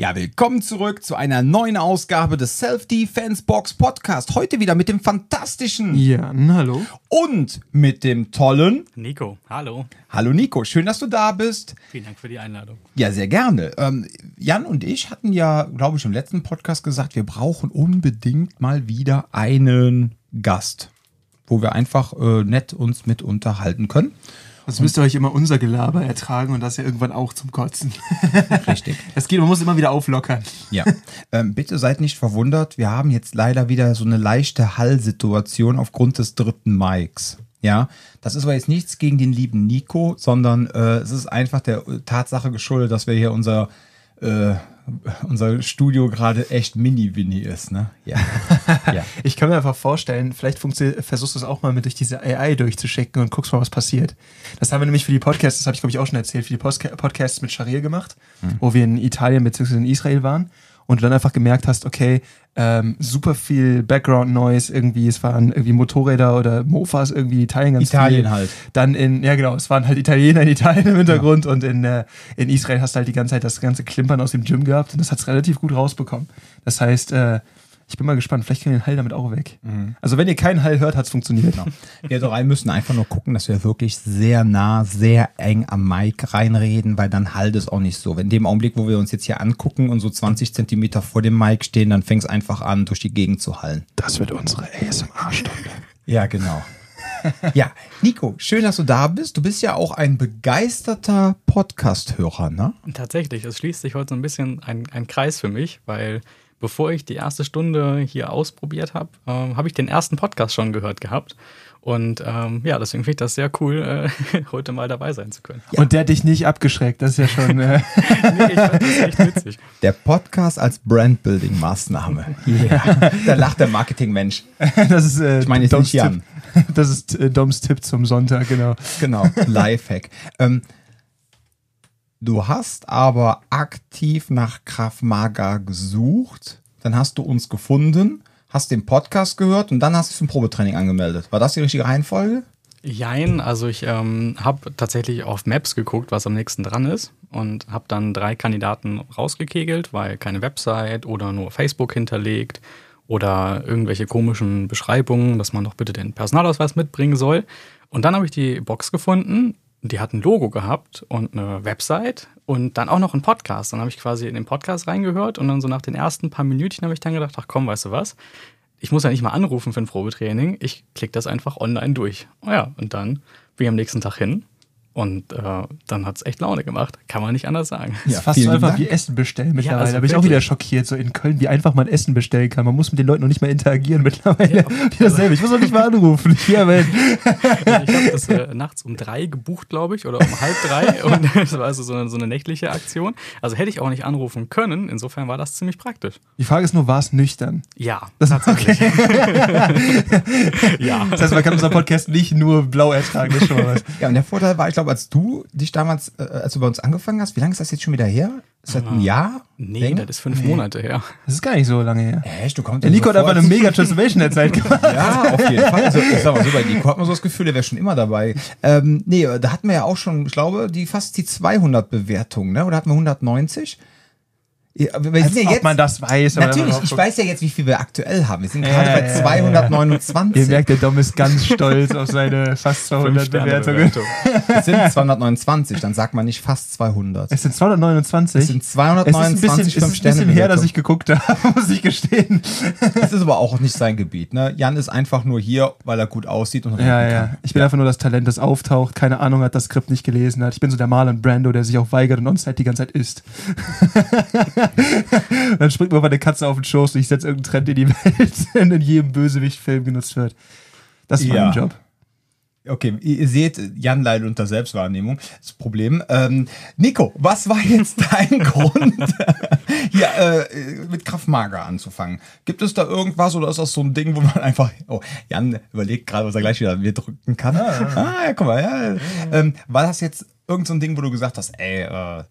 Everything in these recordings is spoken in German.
Ja, willkommen zurück zu einer neuen Ausgabe des Self-Defense Box Podcast. Heute wieder mit dem fantastischen Jan, hallo. und mit dem tollen. Nico, hallo. Hallo Nico, schön, dass du da bist. Vielen Dank für die Einladung. Ja, sehr gerne. Ähm, Jan und ich hatten ja, glaube ich, im letzten Podcast gesagt, wir brauchen unbedingt mal wieder einen Gast, wo wir einfach äh, nett uns mit unterhalten können. Sonst müsst ihr euch immer unser Gelaber ertragen und das ja irgendwann auch zum Kotzen. Richtig. Das geht, man muss immer wieder auflockern. Ja, ähm, bitte seid nicht verwundert. Wir haben jetzt leider wieder so eine leichte Hallsituation aufgrund des dritten Mics. Ja, das ist aber jetzt nichts gegen den lieben Nico, sondern äh, es ist einfach der Tatsache geschuldet, dass wir hier unser äh, unser Studio gerade echt mini-winny ist, ne? Ja. ja. Ich kann mir einfach vorstellen, vielleicht versuchst du es auch mal mit durch diese AI durchzuschicken und guckst mal, was passiert. Das haben wir nämlich für die Podcasts, das habe ich glaube ich auch schon erzählt, für die Podcasts mit Sharir gemacht, mhm. wo wir in Italien bzw. in Israel waren und du dann einfach gemerkt hast, okay, ähm, super viel Background Noise irgendwie, es waren irgendwie Motorräder oder Mofas irgendwie Italien ganz Italien viel. halt. Dann in, ja genau, es waren halt Italiener in Italien im Hintergrund ja. und in, äh, in Israel hast du halt die ganze Zeit das ganze Klimpern aus dem Gym gehabt und das hat es relativ gut rausbekommen. Das heißt, äh, ich bin mal gespannt, vielleicht kriegen wir den Hall damit auch weg. Mhm. Also wenn ihr keinen Hall hört, hat es funktioniert. Genau. Wir drei müssen einfach nur gucken, dass wir wirklich sehr nah, sehr eng am Mic reinreden, weil dann halt es auch nicht so. Wenn in dem Augenblick, wo wir uns jetzt hier angucken und so 20 Zentimeter vor dem Mic stehen, dann fängt es einfach an, durch die Gegend zu hallen. Das wird unsere ASMR-Stunde. ja, genau. ja, Nico, schön, dass du da bist. Du bist ja auch ein begeisterter Podcast-Hörer, ne? Tatsächlich, es schließt sich heute so ein bisschen ein, ein Kreis für mich, weil bevor ich die erste Stunde hier ausprobiert habe, äh, habe ich den ersten Podcast schon gehört gehabt. Und ähm, ja, deswegen finde ich das sehr cool, äh, heute mal dabei sein zu können. Ja. Und der hat dich nicht abgeschreckt, das ist ja schon. Äh nee, ich fand das echt witzig. Der Podcast als Brandbuilding-Maßnahme. Yeah. da lacht der Marketingmensch. Das ist, äh, ich meine, jetzt nicht Jan. Das ist äh, Doms Tipp zum Sonntag, genau. Genau, Lifehack. ähm, Du hast aber aktiv nach Krav Maga gesucht, dann hast du uns gefunden, hast den Podcast gehört und dann hast du zum Probetraining angemeldet. War das die richtige Reihenfolge? Jein, also ich ähm, habe tatsächlich auf Maps geguckt, was am nächsten dran ist und habe dann drei Kandidaten rausgekegelt, weil keine Website oder nur Facebook hinterlegt oder irgendwelche komischen Beschreibungen, dass man doch bitte den Personalausweis mitbringen soll. Und dann habe ich die Box gefunden die hat ein Logo gehabt und eine Website und dann auch noch einen Podcast. Dann habe ich quasi in den Podcast reingehört und dann so nach den ersten paar Minütchen habe ich dann gedacht, ach komm, weißt du was? Ich muss ja nicht mal anrufen für ein Probetraining. Ich klicke das einfach online durch. Oh ja, und dann bin ich am nächsten Tag hin und äh, dann hat es echt Laune gemacht. Kann man nicht anders sagen. Ja, ist fast so einfach Dank. wie Essen bestellen mittlerweile. Ja, also da bin ich auch wieder schockiert, so in Köln, wie einfach man Essen bestellen kann. Man muss mit den Leuten noch nicht mal interagieren mittlerweile. Ja, wieder selber. Ich muss noch nicht mal anrufen. Ja, also ich habe das äh, nachts um drei gebucht, glaube ich, oder um halb drei. Und das war also so eine, so eine nächtliche Aktion. Also hätte ich auch nicht anrufen können. Insofern war das ziemlich praktisch. Die Frage ist nur, war es nüchtern? Ja, das tatsächlich. Okay. ja. Das heißt, man kann unseren Podcast nicht nur blau ertragen. Das ist schon mal was. Ja, und der Vorteil war, ich glaube, als du dich damals, äh, als du bei uns angefangen hast, wie lange ist das jetzt schon wieder her? Ist das ein Jahr? Nee, Länger? das ist fünf nee. Monate her. Das ist gar nicht so lange her. Echt? Du kommst der Nico so hat einfach eine mega Transformation der Zeit gemacht. ja, auf jeden Fall. Also, ich sag mal so, bei Nico hat man so das Gefühl, der wäre schon immer dabei. Ähm, nee, da hatten wir ja auch schon, ich glaube, die fast die 200 Bewertungen, ne? Oder hatten wir 190? Ja, aber wir Als ja jetzt, man das weiß. Natürlich, ich weiß ja jetzt, wie viel wir aktuell haben. Wir sind gerade äh, bei 229. Ihr merkt, der Dom ist ganz stolz auf seine fast 200 Bewertungen. Es sind 229, dann sagt man nicht fast 200. Es sind 229? Es sind 229 es ist ein bisschen, Es ist ein bisschen her, dass ich geguckt habe, muss ich gestehen. Es ist aber auch nicht sein Gebiet. Ne? Jan ist einfach nur hier, weil er gut aussieht. Und ja, ja. Kann. Ich bin ja. einfach nur das Talent, das auftaucht, keine Ahnung hat, das Skript nicht gelesen hat. Ich bin so der Marlon Brando, der sich auch weigert und uns halt die ganze Zeit isst. dann springt mir mal eine Katze auf den Schoß und ich setze irgendeinen Trend in die Welt, der in jedem Bösewicht-Film genutzt wird. Das ist ja. mein Job. Okay, ihr seht, Jan leidet unter Selbstwahrnehmung. Das Problem. Ähm, Nico, was war jetzt dein Grund, hier äh, mit Kraftmager anzufangen? Gibt es da irgendwas oder ist das so ein Ding, wo man einfach. Oh, Jan überlegt gerade, was er gleich wieder mir drücken kann. Ah, ah ja, guck mal, ja. Ähm, war das jetzt irgend so ein Ding, wo du gesagt hast, ey, äh,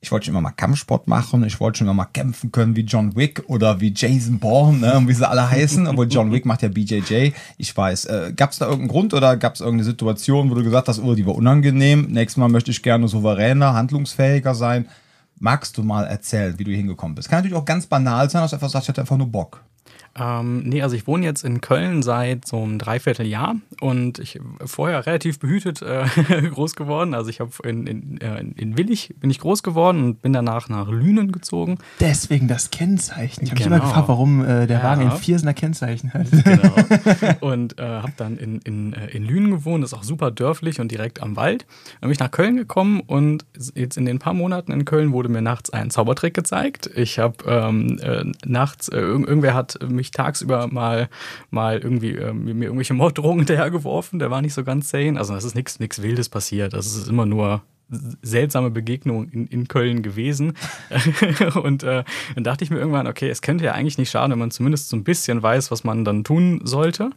ich wollte schon immer mal Kampfsport machen, ich wollte schon immer mal kämpfen können wie John Wick oder wie Jason Bourne, ne, wie sie alle heißen, obwohl John Wick macht ja BJJ. Ich weiß, äh, gab es da irgendeinen Grund oder gab es irgendeine Situation, wo du gesagt hast, oh, die war unangenehm, nächstes Mal möchte ich gerne souveräner, handlungsfähiger sein? magst du mal erzählen, wie du hingekommen bist? Kann natürlich auch ganz banal sein, dass du einfach sagst, ich hatte einfach nur Bock. Ähm, nee, also ich wohne jetzt in Köln seit so einem Dreivierteljahr und ich vorher relativ behütet äh, groß geworden. Also ich habe in, in, äh, in Willig bin ich groß geworden und bin danach nach Lünen gezogen. Deswegen das Kennzeichen. Ich habe genau. mich immer gefragt, warum äh, der ja. Wagen ein Viersener Kennzeichen hat. Genau. Und äh, habe dann in, in, äh, in Lünen gewohnt, das ist auch super dörflich und direkt am Wald. Dann bin ich nach Köln gekommen und jetzt in den paar Monaten in Köln wurde mir nachts ein Zaubertrick gezeigt. Ich habe ähm, äh, nachts, irgendwer hat mich mich tagsüber mal, mal irgendwie äh, mir irgendwelche Morddrohungen hinterhergeworfen. Der war nicht so ganz sane. Also, das ist nichts Wildes passiert. Das ist immer nur seltsame Begegnung in, in Köln gewesen. und äh, dann dachte ich mir irgendwann, okay, es könnte ja eigentlich nicht schaden, wenn man zumindest so ein bisschen weiß, was man dann tun sollte.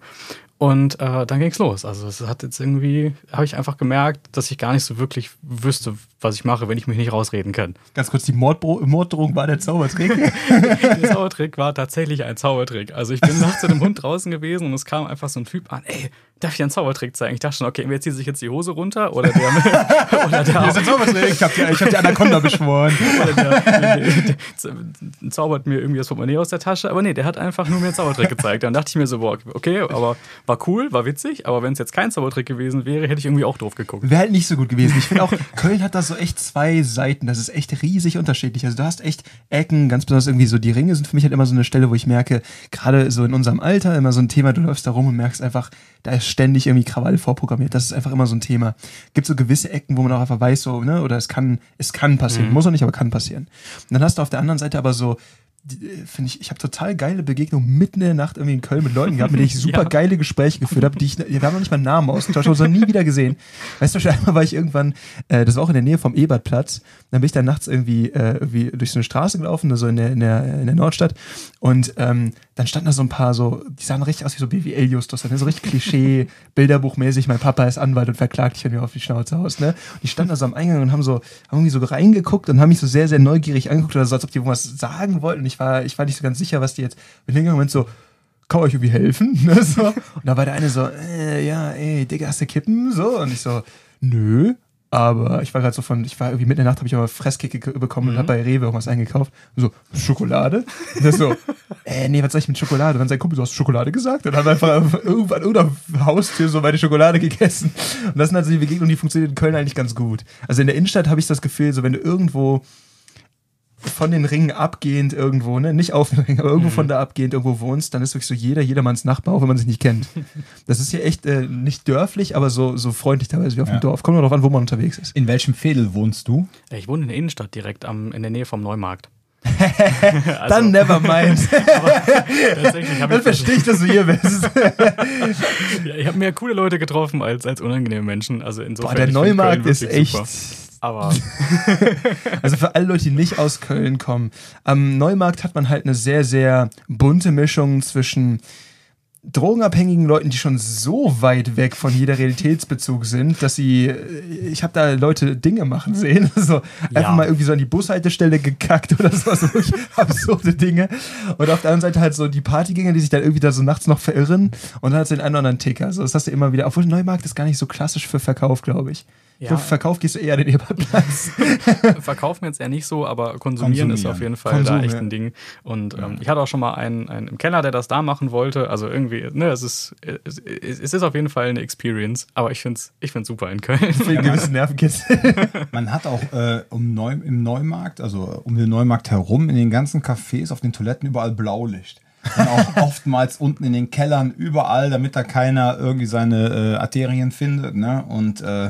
Und äh, dann ging's los. Also es hat jetzt irgendwie, habe ich einfach gemerkt, dass ich gar nicht so wirklich wüsste, was ich mache, wenn ich mich nicht rausreden kann. Ganz kurz, die Mordbro Morddrohung war der Zaubertrick? der Zaubertrick war tatsächlich ein Zaubertrick. Also ich bin nachts mit dem Hund draußen gewesen und es kam einfach so ein Typ an, ey, darf ich einen Zaubertrick zeigen? Ich dachte schon, okay, wer zieht sich jetzt die Hose runter? Oder der, oder der das ist ein Zaubertrick. Ich habe die, hab die Anaconda beschworen. Oder der, der, der, zaubert mir irgendwie das Portemonnaie aus der Tasche. Aber nee, der hat einfach nur mir einen Zaubertrick gezeigt. Dann dachte ich mir so, boah, okay, aber war cool, war witzig. Aber wenn es jetzt kein Zaubertrick gewesen wäre, hätte ich irgendwie auch doof geguckt. Wäre halt nicht so gut gewesen. Ich finde auch, Köln hat da so echt zwei Seiten. Das ist echt riesig unterschiedlich. Also du hast echt Ecken, ganz besonders irgendwie so die Ringe sind für mich halt immer so eine Stelle, wo ich merke, gerade so in unserem Alter immer so ein Thema, du läufst da rum und merkst einfach, da ist ständig irgendwie Krawall vorprogrammiert. Das ist einfach immer so ein Thema. Gibt so gewisse Ecken, wo man auch einfach weiß, so, ne, oder es kann, es kann passieren. Mhm. Muss auch nicht, aber kann passieren. Und dann hast du auf der anderen Seite aber so finde ich, ich habe total geile Begegnungen mitten in der Nacht irgendwie in Köln mit Leuten gehabt, mit denen ich super ja. geile Gespräche geführt habe, die ich, wir haben noch nicht mal einen Namen ausgetauscht, aber nie wieder gesehen. Weißt du, einmal war ich irgendwann, äh, das war auch in der Nähe vom Ebertplatz, dann bin ich da nachts irgendwie, äh, irgendwie durch so eine Straße gelaufen, so also in der, in der, in der Nordstadt und ähm, dann standen da so ein paar so, die sahen richtig aus wie so BWL-Justus, so richtig Klischee, Bilderbuchmäßig, mein Papa ist Anwalt und verklagt dich, wenn mir auf die Schnauze haust, ne? Und die standen da so am Eingang und haben so, haben irgendwie so reingeguckt und haben mich so sehr, sehr neugierig angeguckt oder so, als ob die irgendwas sagen wollten. Ich war, ich war nicht so ganz sicher, was die jetzt, bin hingegangen und so, kann euch irgendwie helfen? Ne, so. Und da war der eine so, äh, ja, ey, Digga, hast du Kippen? So, und ich so, nö. Aber ich war gerade so von, ich war irgendwie mitten in der Nacht, habe ich aber Fresskicke bekommen mhm. und habe bei Rewe irgendwas eingekauft. so, Schokolade? Und das so, äh, nee, was soll ich mit Schokolade? Und dann sein Kumpel, du hast Schokolade gesagt. Und dann haben wir einfach irgendwann oder Haustür so meine Schokolade gegessen. Und das sind also die Begegnungen, die funktionieren in Köln eigentlich ganz gut. Also in der Innenstadt habe ich das Gefühl, so wenn du irgendwo von den Ringen abgehend irgendwo, ne? nicht auf den Ring, aber irgendwo mhm. von da abgehend irgendwo wohnst, dann ist wirklich so jeder, jedermanns Nachbar, auch wenn man sich nicht kennt. Das ist hier echt äh, nicht dörflich, aber so, so freundlich teilweise wie auf ja. dem Dorf. Kommt nur darauf an, wo man unterwegs ist. In welchem Fädel wohnst du? Ich wohne in der Innenstadt, direkt am, in der Nähe vom Neumarkt. also, Dann never mind. Dann verstehe ich, dass du hier bist. ja, ich habe mehr coole Leute getroffen als, als unangenehme Menschen. Also insofern. Boah, der Neumarkt ist echt. Super. Aber. also für alle Leute, die nicht aus Köln kommen, am Neumarkt hat man halt eine sehr, sehr bunte Mischung zwischen drogenabhängigen Leuten, die schon so weit weg von jeder Realitätsbezug sind, dass sie, ich habe da Leute Dinge machen sehen, so einfach ja. mal irgendwie so an die Bushaltestelle gekackt oder so, so absurde Dinge. Und auf der anderen Seite halt so die Partygänger, die sich dann irgendwie da so nachts noch verirren und dann hat es den einen oder anderen Ticker. Also das hast du immer wieder, obwohl Neumarkt ist gar nicht so klassisch für Verkauf, glaube ich. Ja. Verkauf gehst du eher den Eberplatz. Verkaufen jetzt eher nicht so, aber konsumieren, konsumieren. ist auf jeden Fall Konsum, da echt ein Ding. Und ähm, ich hatte auch schon mal einen, einen im Keller, der das da machen wollte. Also irgendwie, ne, es ist, es, es ist auf jeden Fall eine Experience. Aber ich finde es ich find's super in Köln. Für einen gewissen Nervenkitzel. Man hat auch äh, um Neu, im Neumarkt, also um den Neumarkt herum, in den ganzen Cafés, auf den Toiletten überall Blaulicht. Und auch oftmals unten in den Kellern, überall, damit da keiner irgendwie seine äh, Arterien findet. Ne? Und äh,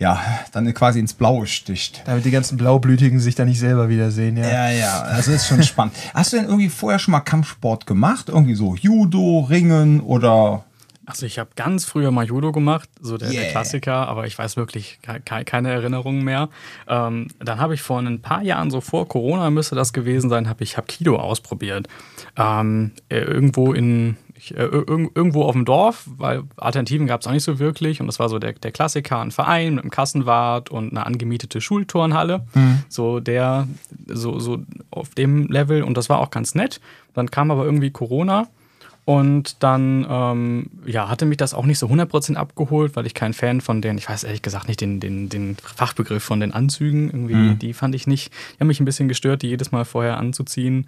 ja, dann quasi ins Blaue sticht. Damit die ganzen Blaublütigen sich da nicht selber wiedersehen, ja. Ja, ja, also ist schon spannend. Hast du denn irgendwie vorher schon mal Kampfsport gemacht? Irgendwie so Judo, Ringen oder also ich habe ganz früher mal Judo gemacht, so der, yeah. der Klassiker, aber ich weiß wirklich ke keine Erinnerungen mehr. Ähm, dann habe ich vor ein paar Jahren, so vor Corona müsste das gewesen sein, habe ich hab Kido ausprobiert. Ähm, äh, irgendwo in, ich, äh, irgendwo auf dem Dorf, weil Alternativen gab es auch nicht so wirklich. Und das war so der, der Klassiker, ein Verein mit einem Kassenwart und eine angemietete Schulturnhalle. Mhm. So der, so, so auf dem Level. Und das war auch ganz nett. Dann kam aber irgendwie Corona Und dann, ähm, ja, hatte mich das auch nicht so 100% abgeholt, weil ich kein Fan von den, ich weiß ehrlich gesagt nicht den, den, den Fachbegriff von den Anzügen, irgendwie, Mhm. die fand ich nicht, die haben mich ein bisschen gestört, die jedes Mal vorher anzuziehen.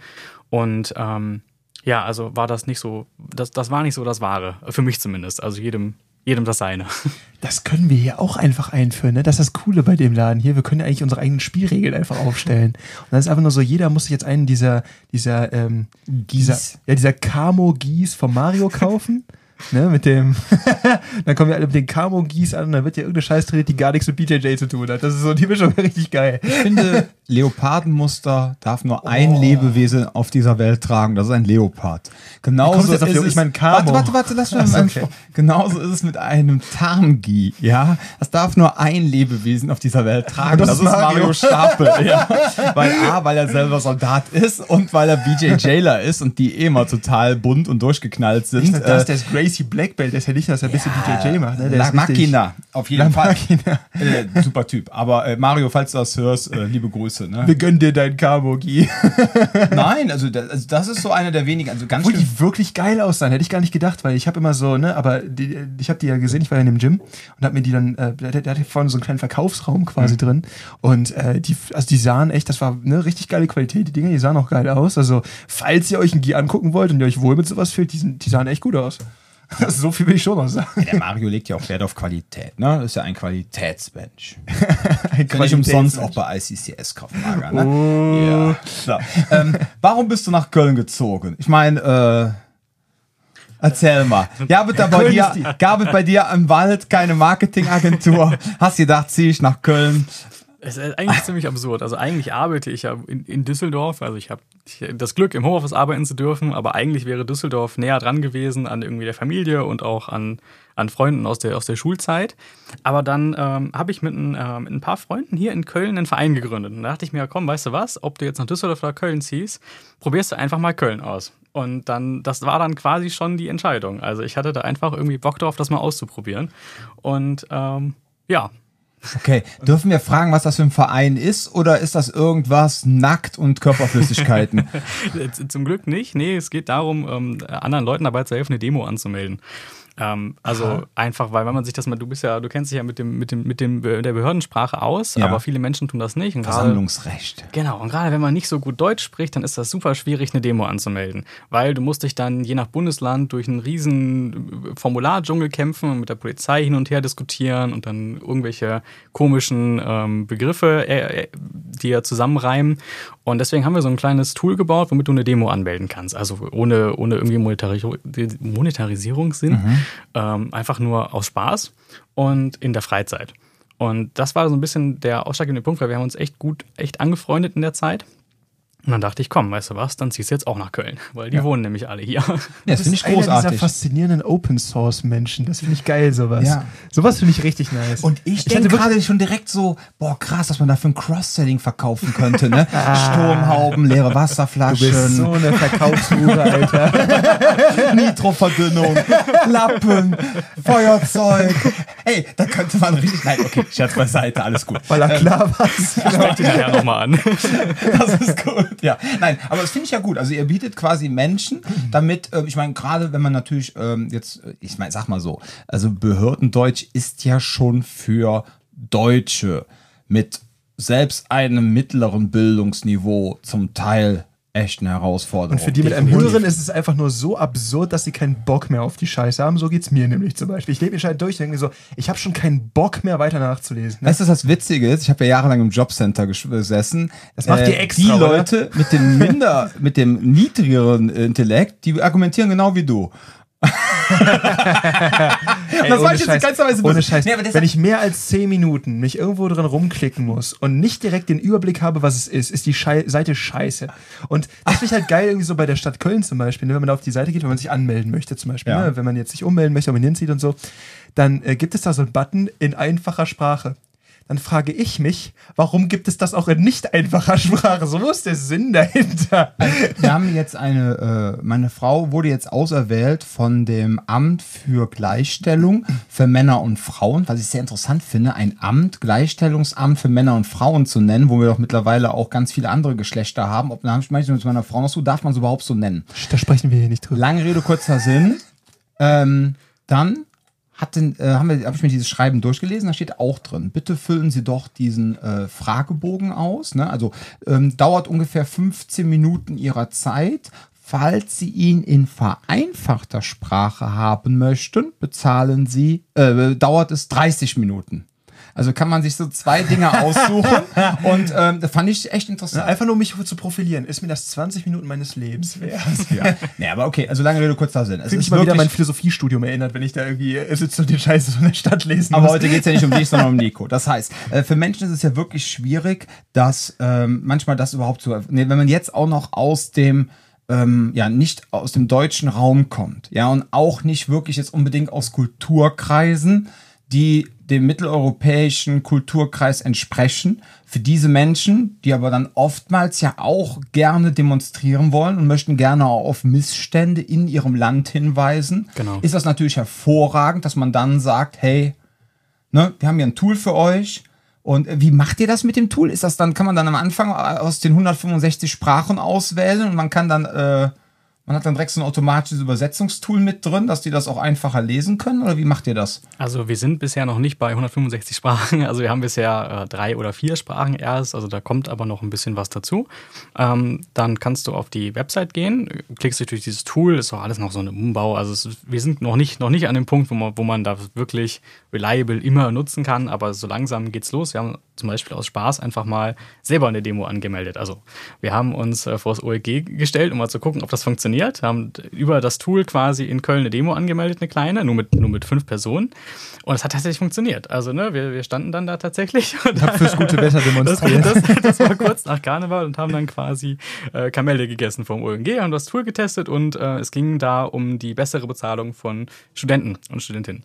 Und ähm, ja, also war das nicht so, das, das war nicht so das Wahre, für mich zumindest. Also jedem, jedem das seine. Das können wir hier auch einfach einführen, ne? Das ist das Coole bei dem Laden hier. Wir können ja eigentlich unsere eigenen Spielregeln einfach aufstellen. Und dann ist einfach nur so, jeder muss sich jetzt einen dieser, dieser, ähm, dieser, ja, dieser Camo-Gieß vom Mario kaufen. Ne, mit dem, dann kommen wir alle mit den Camo-Gieß an und dann wird ja irgendeine Scheiß trainiert, die gar nichts mit BJJ zu tun hat. Das ist so, die Mischung richtig geil. Ich finde, Leopardenmuster darf nur ein Lebewesen auf dieser Welt tragen. Das ist ein Leopard. Genauso ist es, ich meine Camo. Warte, warte, warte, lass mich mal okay. Genauso ist es mit einem Tarngi. Ja, das darf nur ein Lebewesen auf dieser Welt tragen. Und das ist Mario. Stapel. ja. Weil A, weil er selber Soldat ist und weil er BJJler ist und die eh immer total bunt und durchgeknallt sind. Das, das, Äh, der ist Gracie Black Belt, der ist ja nicht, dass er ein bisschen BJJ macht. Ne? Der La Machina, auf jeden La Fall. Äh, super Typ. Aber äh, Mario, falls du das hörst, äh, liebe Grüße. Ne? Wir gönnen dir deinen Camo-Gi. Nein, also das, also das ist so einer der wenigen, also ganz Wo schlimm. die wirklich geil aussahen, hätte ich gar nicht gedacht, weil ich habe immer so, ne, aber die, ich habe die ja gesehen, ich war ja in dem Gym und habe mir die dann, äh, der, der hatte vorne so einen kleinen Verkaufsraum quasi drin und äh, die, also die sahen echt, das war eine richtig geile Qualität, die Dinger, die sahen auch geil aus. Also falls ihr euch ein Gi angucken wollt und ihr euch wohl mit sowas fühlt, die, die sahen echt gut aus. So viel will ich schon noch sagen. Der Mario legt ja auch Wert auf Qualität, ne? Das ist ja ein Qualitätsmensch. Ein ja nicht umsonst auch bei ICCS Kraftmager, ne? Ja. So. Ähm, warum bist du nach Köln gezogen? Ich meine, äh, erzähl mal. Gabet da bei dir, die- gabet bei dir im Wald keine Marketingagentur? Hast gedacht, zieh ich nach Köln? Es ist eigentlich ziemlich absurd. Also eigentlich arbeite ich ja in, in Düsseldorf. Also ich habe das Glück, im Homeoffice arbeiten zu dürfen, aber eigentlich wäre Düsseldorf näher dran gewesen an irgendwie der Familie und auch an, an Freunden aus der, aus der Schulzeit. Aber dann ähm, habe ich mit ein, äh, mit ein paar Freunden hier in Köln einen Verein gegründet. Und da dachte ich mir, komm, weißt du was, ob du jetzt nach Düsseldorf oder Köln ziehst, probierst du einfach mal Köln aus. Und dann, das war dann quasi schon die Entscheidung. Also ich hatte da einfach irgendwie Bock drauf, das mal auszuprobieren. Und ähm, ja, Okay, dürfen wir fragen, was das für ein Verein ist oder ist das irgendwas nackt und Körperflüssigkeiten? Zum Glück nicht. Nee, es geht darum, ähm, anderen Leuten dabei zu helfen, eine Demo anzumelden. Ähm, also einfach, weil wenn man sich das mal, du bist ja, du kennst dich ja mit dem, mit dem, mit dem Be- der Behördensprache aus, Ja. aber viele Menschen tun das nicht. Und Versammlungsrecht. Genau, und gerade wenn man nicht so gut Deutsch spricht, dann ist das super schwierig, eine Demo anzumelden. Weil du musst dich dann je nach Bundesland durch einen riesen äh, Formulardschungel kämpfen und mit der Polizei hin und her diskutieren und dann irgendwelche komischen ähm, Begriffe äh, äh, dir zusammenreimen. Und deswegen haben wir so ein kleines Tool gebaut, womit du eine Demo anmelden kannst. Also ohne, ohne irgendwie Monetarisierung, Monetarisierungssinn. Ähm, einfach nur aus Spaß und in der Freizeit. Und das war so ein bisschen der ausschlaggebende Punkt, weil wir haben uns echt gut, echt angefreundet in der Zeit. Und dann dachte ich, komm, weißt du was, dann ziehst du jetzt auch nach Köln, weil die wohnen nämlich alle hier. Ja, das finde ich einer dieser großartig. faszinierenden Open Source Menschen. Das finde ich geil, sowas. Ja. Sowas finde ich richtig nice. Und ich hatte denke gerade schon direkt so, boah, krass, dass man dafür ein Cross-Selling verkaufen könnte, ne? Sturmhauben, leere du Wasserflaschen, bist so eine Verkaufshure, Alter. Nitroverdünnung, Lappen, Feuerzeug. Ey, da könnte man richtig. Nein, okay, Scherz beiseite, alles gut. Weil er klar was. Sprech die nachher nochmal an. Das ist gut, ja. Nein, aber das finde ich ja gut. Also ihr bietet quasi Menschen, damit, äh, ich meine, gerade wenn man natürlich ähm, jetzt, äh, ich meine, sag mal so, also Behördendeutsch ist ja schon für Deutsche mit selbst einem mittleren Bildungsniveau zum Teil echt eine Herausforderung. Und für die mit einem höheren ist es einfach nur so absurd, dass sie keinen Bock mehr auf die Scheiße haben. So geht's mir nämlich zum Beispiel. Ich lebe mich halt durch und denke mir so, ich habe schon keinen Bock mehr weiter nachzulesen. Ne? Weißt du, was das Witzige ist? Ich habe ja jahrelang im Jobcenter ges- gesessen. Das macht ihr extra, Die oder? Leute mit dem minder, mit dem niedrigeren Intellekt, die argumentieren genau wie du. Ey, das war ohne jetzt Scheiß, ganzerweise ohne. Scheiß. Nee, aber Wenn ich mehr als 10 Minuten mich irgendwo drin rumklicken muss und nicht direkt den Überblick habe, was es ist, ist die Schei Seite scheiße. Und das finde ich halt geil, irgendwie so bei der Stadt Köln zum Beispiel, ne, wenn man da auf die Seite geht, wenn man sich anmelden möchte zum Beispiel, Ja. ne, wenn man jetzt sich ummelden möchte, wenn man hinzieht und so, dann äh, gibt es da so einen Button in einfacher Sprache. Dann frage ich mich, warum gibt es das auch in nicht einfacher Sprache? So ist der Sinn dahinter. Wir haben jetzt eine, äh, meine Frau wurde jetzt auserwählt von dem Amt für Gleichstellung für Männer und Frauen, was ich sehr interessant finde, ein Amt, Gleichstellungsamt für Männer und Frauen zu nennen, wo wir doch mittlerweile auch ganz viele andere Geschlechter haben. Ob dann manchmal mit meiner Frau noch so, darf man es überhaupt so nennen? Da sprechen wir hier nicht drüber. Lange Rede, kurzer Sinn. Ähm, dann hat den, äh, haben habe ich mir dieses Schreiben durchgelesen, da steht auch drin, bitte füllen Sie doch diesen äh, Fragebogen aus. Ne? Also ähm, dauert ungefähr 15 Minuten Ihrer Zeit. Falls Sie ihn in vereinfachter Sprache haben möchten, bezahlen Sie, äh, dauert es 30 Minuten. Also kann man sich so zwei Dinge aussuchen und ähm, das fand ich echt interessant. Einfach nur um mich zu profilieren, ist mir das 20 Minuten meines Lebens wert. ja. Nee, aber okay, also lange Rede, kurzer Sinn. Es ist mal wieder mein Philosophiestudium erinnert, wenn ich da irgendwie sitze und die Scheiße so in der Stadt lesen Aber muss. heute geht es ja nicht um dich, sondern um Nico. Das heißt, äh, für Menschen ist es ja wirklich schwierig, dass ähm, manchmal das überhaupt zu. Nee, wenn man jetzt auch noch aus dem ähm, ja nicht aus dem deutschen Raum kommt, ja und auch nicht wirklich jetzt unbedingt aus Kulturkreisen, die dem mitteleuropäischen Kulturkreis entsprechen. Für diese Menschen, die aber dann oftmals ja auch gerne demonstrieren wollen und möchten gerne auch auf Missstände in ihrem Land hinweisen, Genau. ist das natürlich hervorragend, dass man dann sagt, hey, ne, wir haben hier ein Tool für euch. Und äh, wie macht ihr das mit dem Tool? Ist das dann, kann man dann am Anfang äh, aus den 165 Sprachen auswählen und man kann dann, äh, man hat dann direkt so ein automatisches Übersetzungstool mit drin, dass die das auch einfacher lesen können? Oder wie macht ihr das? Also wir sind bisher noch nicht bei 165 Sprachen. Also wir haben bisher äh, drei oder vier Sprachen erst. Also da kommt aber noch ein bisschen was dazu. Ähm, dann kannst du auf die Website gehen, klickst dich durch dieses Tool. Ist auch alles noch so ein Umbau. Also es, wir sind noch nicht, noch nicht an dem Punkt, wo man, wo man das wirklich reliable immer nutzen kann. Aber so langsam geht's los. Wir haben zum Beispiel aus Spaß einfach mal selber eine Demo angemeldet. Also wir haben uns äh, vor das OEG gestellt, um mal zu gucken, ob das funktioniert. Haben d- über das Tool quasi in Köln eine Demo angemeldet, eine kleine, nur mit, nur mit fünf Personen. Und es hat tatsächlich funktioniert. Also ne, wir, wir standen dann da tatsächlich und hab fürs gute Wetter das, demonstriert. das, das war kurz nach Karneval und haben dann quasi äh, Kamelle gegessen vom OMG, haben das Tool getestet und äh, es ging da um die bessere Bezahlung von Studenten und Studentinnen.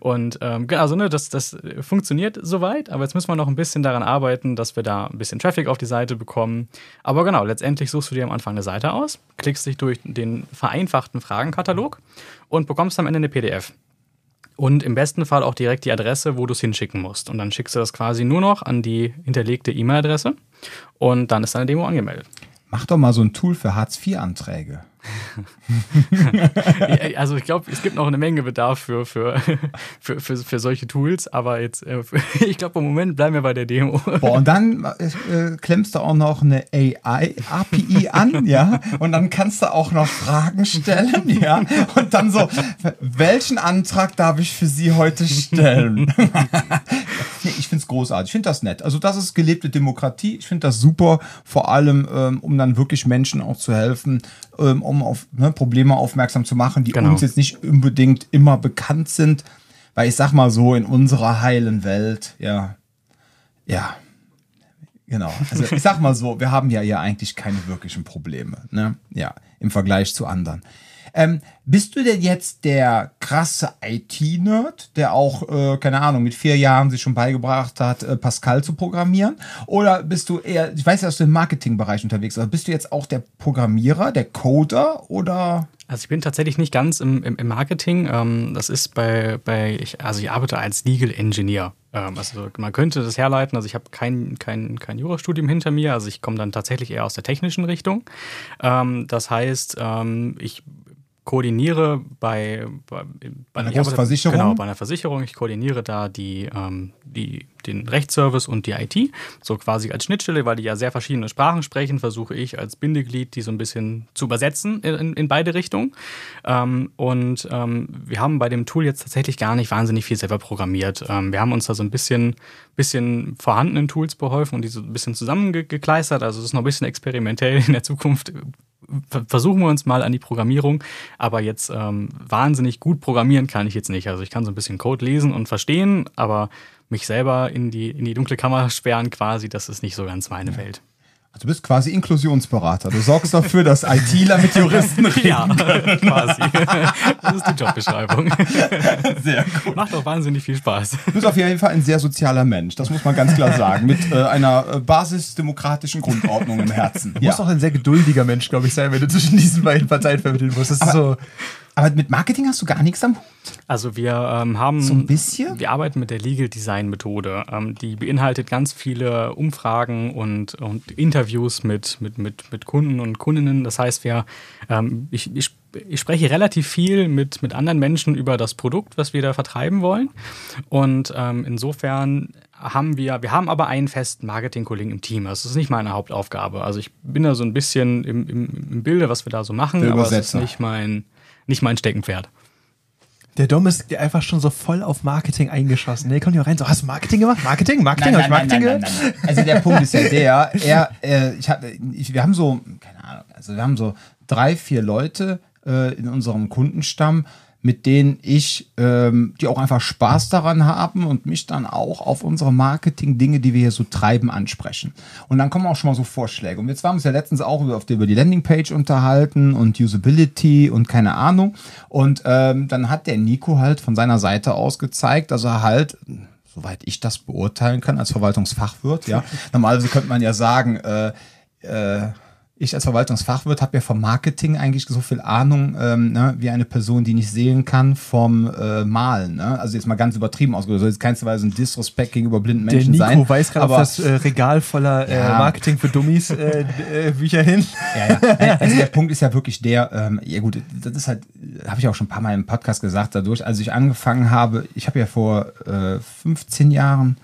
Und ähm, also ne, das, das funktioniert soweit, aber jetzt müssen wir noch ein bisschen daran arbeiten, dass wir da ein bisschen Traffic auf die Seite bekommen. Aber genau, letztendlich suchst du dir am Anfang eine Seite aus, klickst dich durch den vereinfachten Fragenkatalog und bekommst am Ende eine PDF. Und im besten Fall auch direkt die Adresse, wo du es hinschicken musst. Und dann schickst du das quasi nur noch an die hinterlegte E-Mail-Adresse und dann ist deine Demo angemeldet. Mach doch mal so ein Tool für Hartz-IV-Anträge. Also ich glaube, es gibt noch eine Menge Bedarf für, für, für, für, für solche Tools, aber jetzt, äh, ich glaube, im Moment bleiben wir bei der Demo. Boah, und dann äh, klemmst du auch noch eine AI-API an, ja, und dann kannst du auch noch Fragen stellen, ja, und dann so, welchen Antrag darf ich für Sie heute stellen? Nee, ich finde es großartig, ich finde das nett. Also das ist gelebte Demokratie, ich finde das super, vor allem, ähm, um dann wirklich Menschen auch zu helfen, ähm, um auf ne, Probleme aufmerksam zu machen, die Genau. uns jetzt nicht unbedingt immer bekannt sind, weil ich sag mal so, in unserer heilen Welt, ja, ja, genau. Also ich sag mal so, wir haben ja hier eigentlich keine wirklichen Probleme, ne? Ja, im Vergleich zu anderen. Ähm, bist du denn jetzt der krasse IT-Nerd, der auch, äh, keine Ahnung, mit vier Jahren sich schon beigebracht hat, äh, Pascal zu programmieren? Oder bist du eher, ich weiß ja, dass du im Marketingbereich unterwegs bist, aber bist du jetzt auch der Programmierer, der Coder oder? Also ich bin tatsächlich nicht ganz im, im, im Marketing. Ähm, das ist bei, bei ich, also ich arbeite als Legal Engineer. Ähm, also man könnte das herleiten. Also ich habe kein, kein, kein Jurastudium hinter mir. Also ich komme dann tatsächlich eher aus der technischen Richtung. Ähm, das heißt, ähm, ich koordiniere bei, bei, bei einer Versicherung? Genau, bei einer Versicherung. Ich koordiniere da die, ähm, die, den Rechtsservice und die IT, so quasi als Schnittstelle, weil die ja sehr verschiedene Sprachen sprechen, versuche ich als Bindeglied die so ein bisschen zu übersetzen in, in beide Richtungen. Ähm, und ähm, wir haben bei dem Tool jetzt tatsächlich gar nicht wahnsinnig viel selber programmiert. Ähm, wir haben uns da so ein bisschen, bisschen vorhandenen Tools beholfen und die so ein bisschen zusammengekleistert. Also es ist noch ein bisschen experimentell in der Zukunft versuchen wir uns mal an die Programmierung, aber jetzt ähm, wahnsinnig gut programmieren kann ich jetzt nicht. Also ich kann so ein bisschen Code lesen und verstehen, aber mich selber in die, in die dunkle Kammer sperren quasi, das ist nicht so ganz meine Welt. Du bist quasi Inklusionsberater. Du sorgst dafür, dass ITler mit Juristen reden. Ja, quasi. Das ist die Jobbeschreibung. Sehr gut. Macht auch wahnsinnig viel Spaß. Du bist auf jeden Fall ein sehr sozialer Mensch. Das muss man ganz klar sagen. Mit äh, einer äh, basisdemokratischen Grundordnung im Herzen. Du musst auch ein sehr geduldiger Mensch, glaube ich, sein, wenn du zwischen diesen beiden Parteien vermitteln musst. Das ist so. Aber mit Marketing hast du gar nichts am Hut. Also wir ähm, haben So ein bisschen? Wir arbeiten mit der Legal Design Methode. Ähm, die beinhaltet ganz viele Umfragen und, und Interviews mit, mit, mit, mit Kunden und Kundinnen. Das heißt, wir, ähm, ich, ich, ich spreche relativ viel mit, mit anderen Menschen über das Produkt, was wir da vertreiben wollen. Und ähm, insofern haben wir, wir haben aber einen festen Marketingkollegen im Team. Das ist nicht meine Hauptaufgabe. Also ich bin da so ein bisschen im, im, im Bilde, was wir da so machen, Der aber es ist nicht mein, nicht mein Steckenpferd. Der Dom ist einfach schon so voll auf Marketing eingeschossen. Nee, kommt hier rein. So, hast du Marketing gemacht? Marketing? Marketing? Hab ich Marketing gehört? Also der Punkt ist ja der, er, äh, ich hab, ich, wir haben so, keine Ahnung, also wir haben so drei, vier Leute äh, in unserem Kundenstamm, mit denen ich, ähm, die auch einfach Spaß daran haben und mich dann auch auf unsere Marketing-Dinge, die wir hier so treiben, ansprechen. Und dann kommen auch schon mal so Vorschläge. Und jetzt waren wir uns ja letztens auch über, über die Landingpage unterhalten und Usability und keine Ahnung. Und ähm, dann hat der Nico halt von seiner Seite aus gezeigt, dass er halt soweit ich das beurteilen kann als Verwaltungsfachwirt, ja. Normalerweise könnte man ja sagen, äh, äh, ich als Verwaltungsfachwirt habe ja vom Marketing eigentlich so viel Ahnung ähm, ne, wie eine Person, die nicht sehen kann vom äh, Malen. Ne? Also jetzt mal ganz übertrieben ausgedrückt. Soll jetzt keinsterweise ein Disrespect gegenüber blinden Der Menschen Nico sein. weist gerade auf das äh, Regal voller äh, Ja. Marketing für Dummies äh, äh, Bücher hin. Ja, ja. Also der Punkt ist ja wirklich der, ähm, ja gut, das ist halt, habe ich auch schon ein paar Mal im Podcast gesagt, dadurch, als ich angefangen habe, ich habe ja vor äh, 15 Jahren,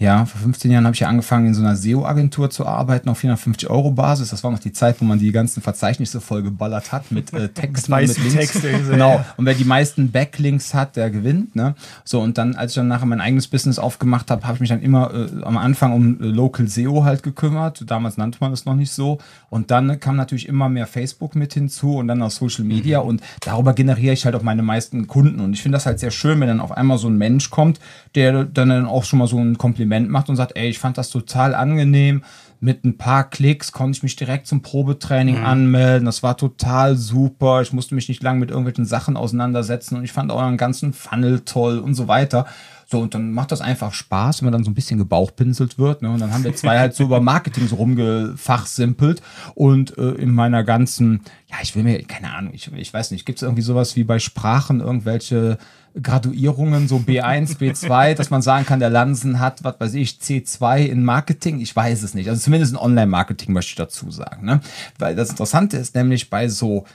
ja, vor 15 Jahren habe ich ja angefangen, in so einer SEO-Agentur zu arbeiten auf 450 Euro Basis. Das war noch die Zeit, wo man die ganzen Verzeichnisse voll geballert hat mit äh, Texten mit Links. Text irgendwie so, genau. ja. Und wer die meisten Backlinks hat, der gewinnt. Ne? So, und dann, als ich dann nachher mein eigenes Business aufgemacht habe, habe ich mich dann immer äh, am Anfang um äh, Local SEO halt gekümmert. Damals nannte man das noch nicht so. Und dann kam natürlich immer mehr Facebook mit hinzu und dann auch Social Media. Und darüber generiere ich halt auch meine meisten Kunden. Und ich finde das halt sehr schön, wenn dann auf einmal so ein Mensch kommt, der dann auch schon mal so ein Kompliment macht und sagt, ey, ich fand das total angenehm mit ein paar Klicks konnte ich mich direkt zum Probetraining anmelden. Das war total super. Ich musste mich nicht lange mit irgendwelchen Sachen auseinandersetzen und ich fand einen ganzen Funnel toll und so weiter. So, und dann macht das einfach Spaß, wenn man dann so ein bisschen gebauchpinselt wird. Ne? Und dann haben wir zwei halt so über Marketing so rumgefachsimpelt. Und äh, in meiner ganzen, ja, ich will mir, keine Ahnung, ich, ich weiß nicht, gibt es irgendwie sowas wie bei Sprachen irgendwelche Graduierungen, so B1, B2, dass man sagen kann, der Lansen hat, was weiß ich, C2 in Marketing? Ich weiß es nicht. Also zumindest in Online-Marketing möchte ich dazu sagen. Ne? Weil das Interessante ist nämlich bei so,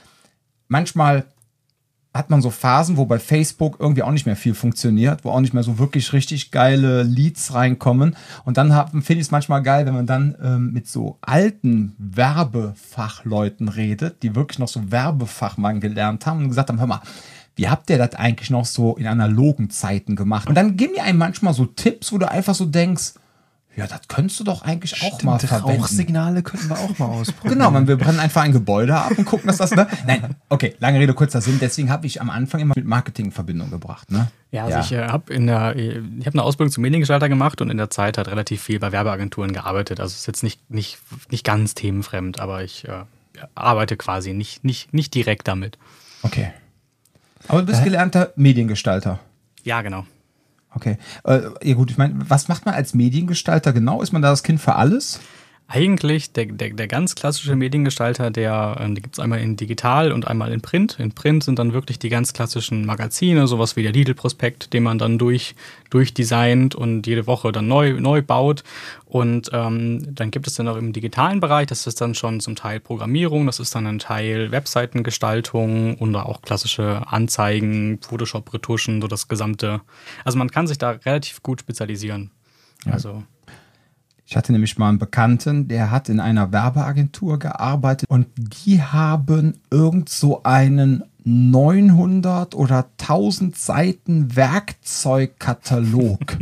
manchmal hat man so Phasen, wo bei Facebook irgendwie auch nicht mehr viel funktioniert, wo auch nicht mehr so wirklich richtig geile Leads reinkommen. Und dann finde ich es manchmal geil, wenn man dann ähm, mit so alten Werbefachleuten redet, die wirklich noch so Werbefachmann gelernt haben und gesagt haben, hör mal, wie habt ihr das eigentlich noch so in analogen Zeiten gemacht? Und dann geben die einem manchmal so Tipps, wo du einfach so denkst, ja, das könntest du doch eigentlich auch mal verwenden. Rauchsignale könnten wir auch mal ausprobieren. Genau, man, wir brennen einfach ein Gebäude ab und gucken, dass das, ne? Nein, okay, lange Rede, kurzer Sinn. Deswegen habe ich am Anfang immer mit Marketing in Verbindung gebracht, ne? Ja, also ich äh, habe in der, ich habe eine Ausbildung zum Mediengestalter gemacht und in der Zeit hat relativ viel bei Werbeagenturen gearbeitet. Also es ist jetzt nicht, nicht, nicht ganz themenfremd, aber ich äh, arbeite quasi nicht, nicht, nicht direkt damit. Okay. Aber du bist gelernter Mediengestalter. Ja, genau. Okay. Äh, ja gut, ich meine, was macht man als Mediengestalter genau? Ist man da das Kind für alles? Eigentlich der, der, der ganz klassische Mediengestalter, der, die gibt es einmal in digital und einmal in Print. In Print sind dann wirklich die ganz klassischen Magazine, sowas wie der Lidl-Prospekt, den man dann durch, durchdesignt und jede Woche dann neu, neu baut. Und ähm, dann gibt es dann auch im digitalen Bereich, das ist dann schon zum Teil Programmierung, das ist dann ein Teil Webseitengestaltung und auch klassische Anzeigen, Photoshop-Retuschen, so das gesamte. Also man kann sich da relativ gut spezialisieren. Also Ich hatte nämlich mal einen Bekannten, der hat in einer Werbeagentur gearbeitet und die haben irgend so einen 900 oder 1000 Seiten Werkzeugkatalog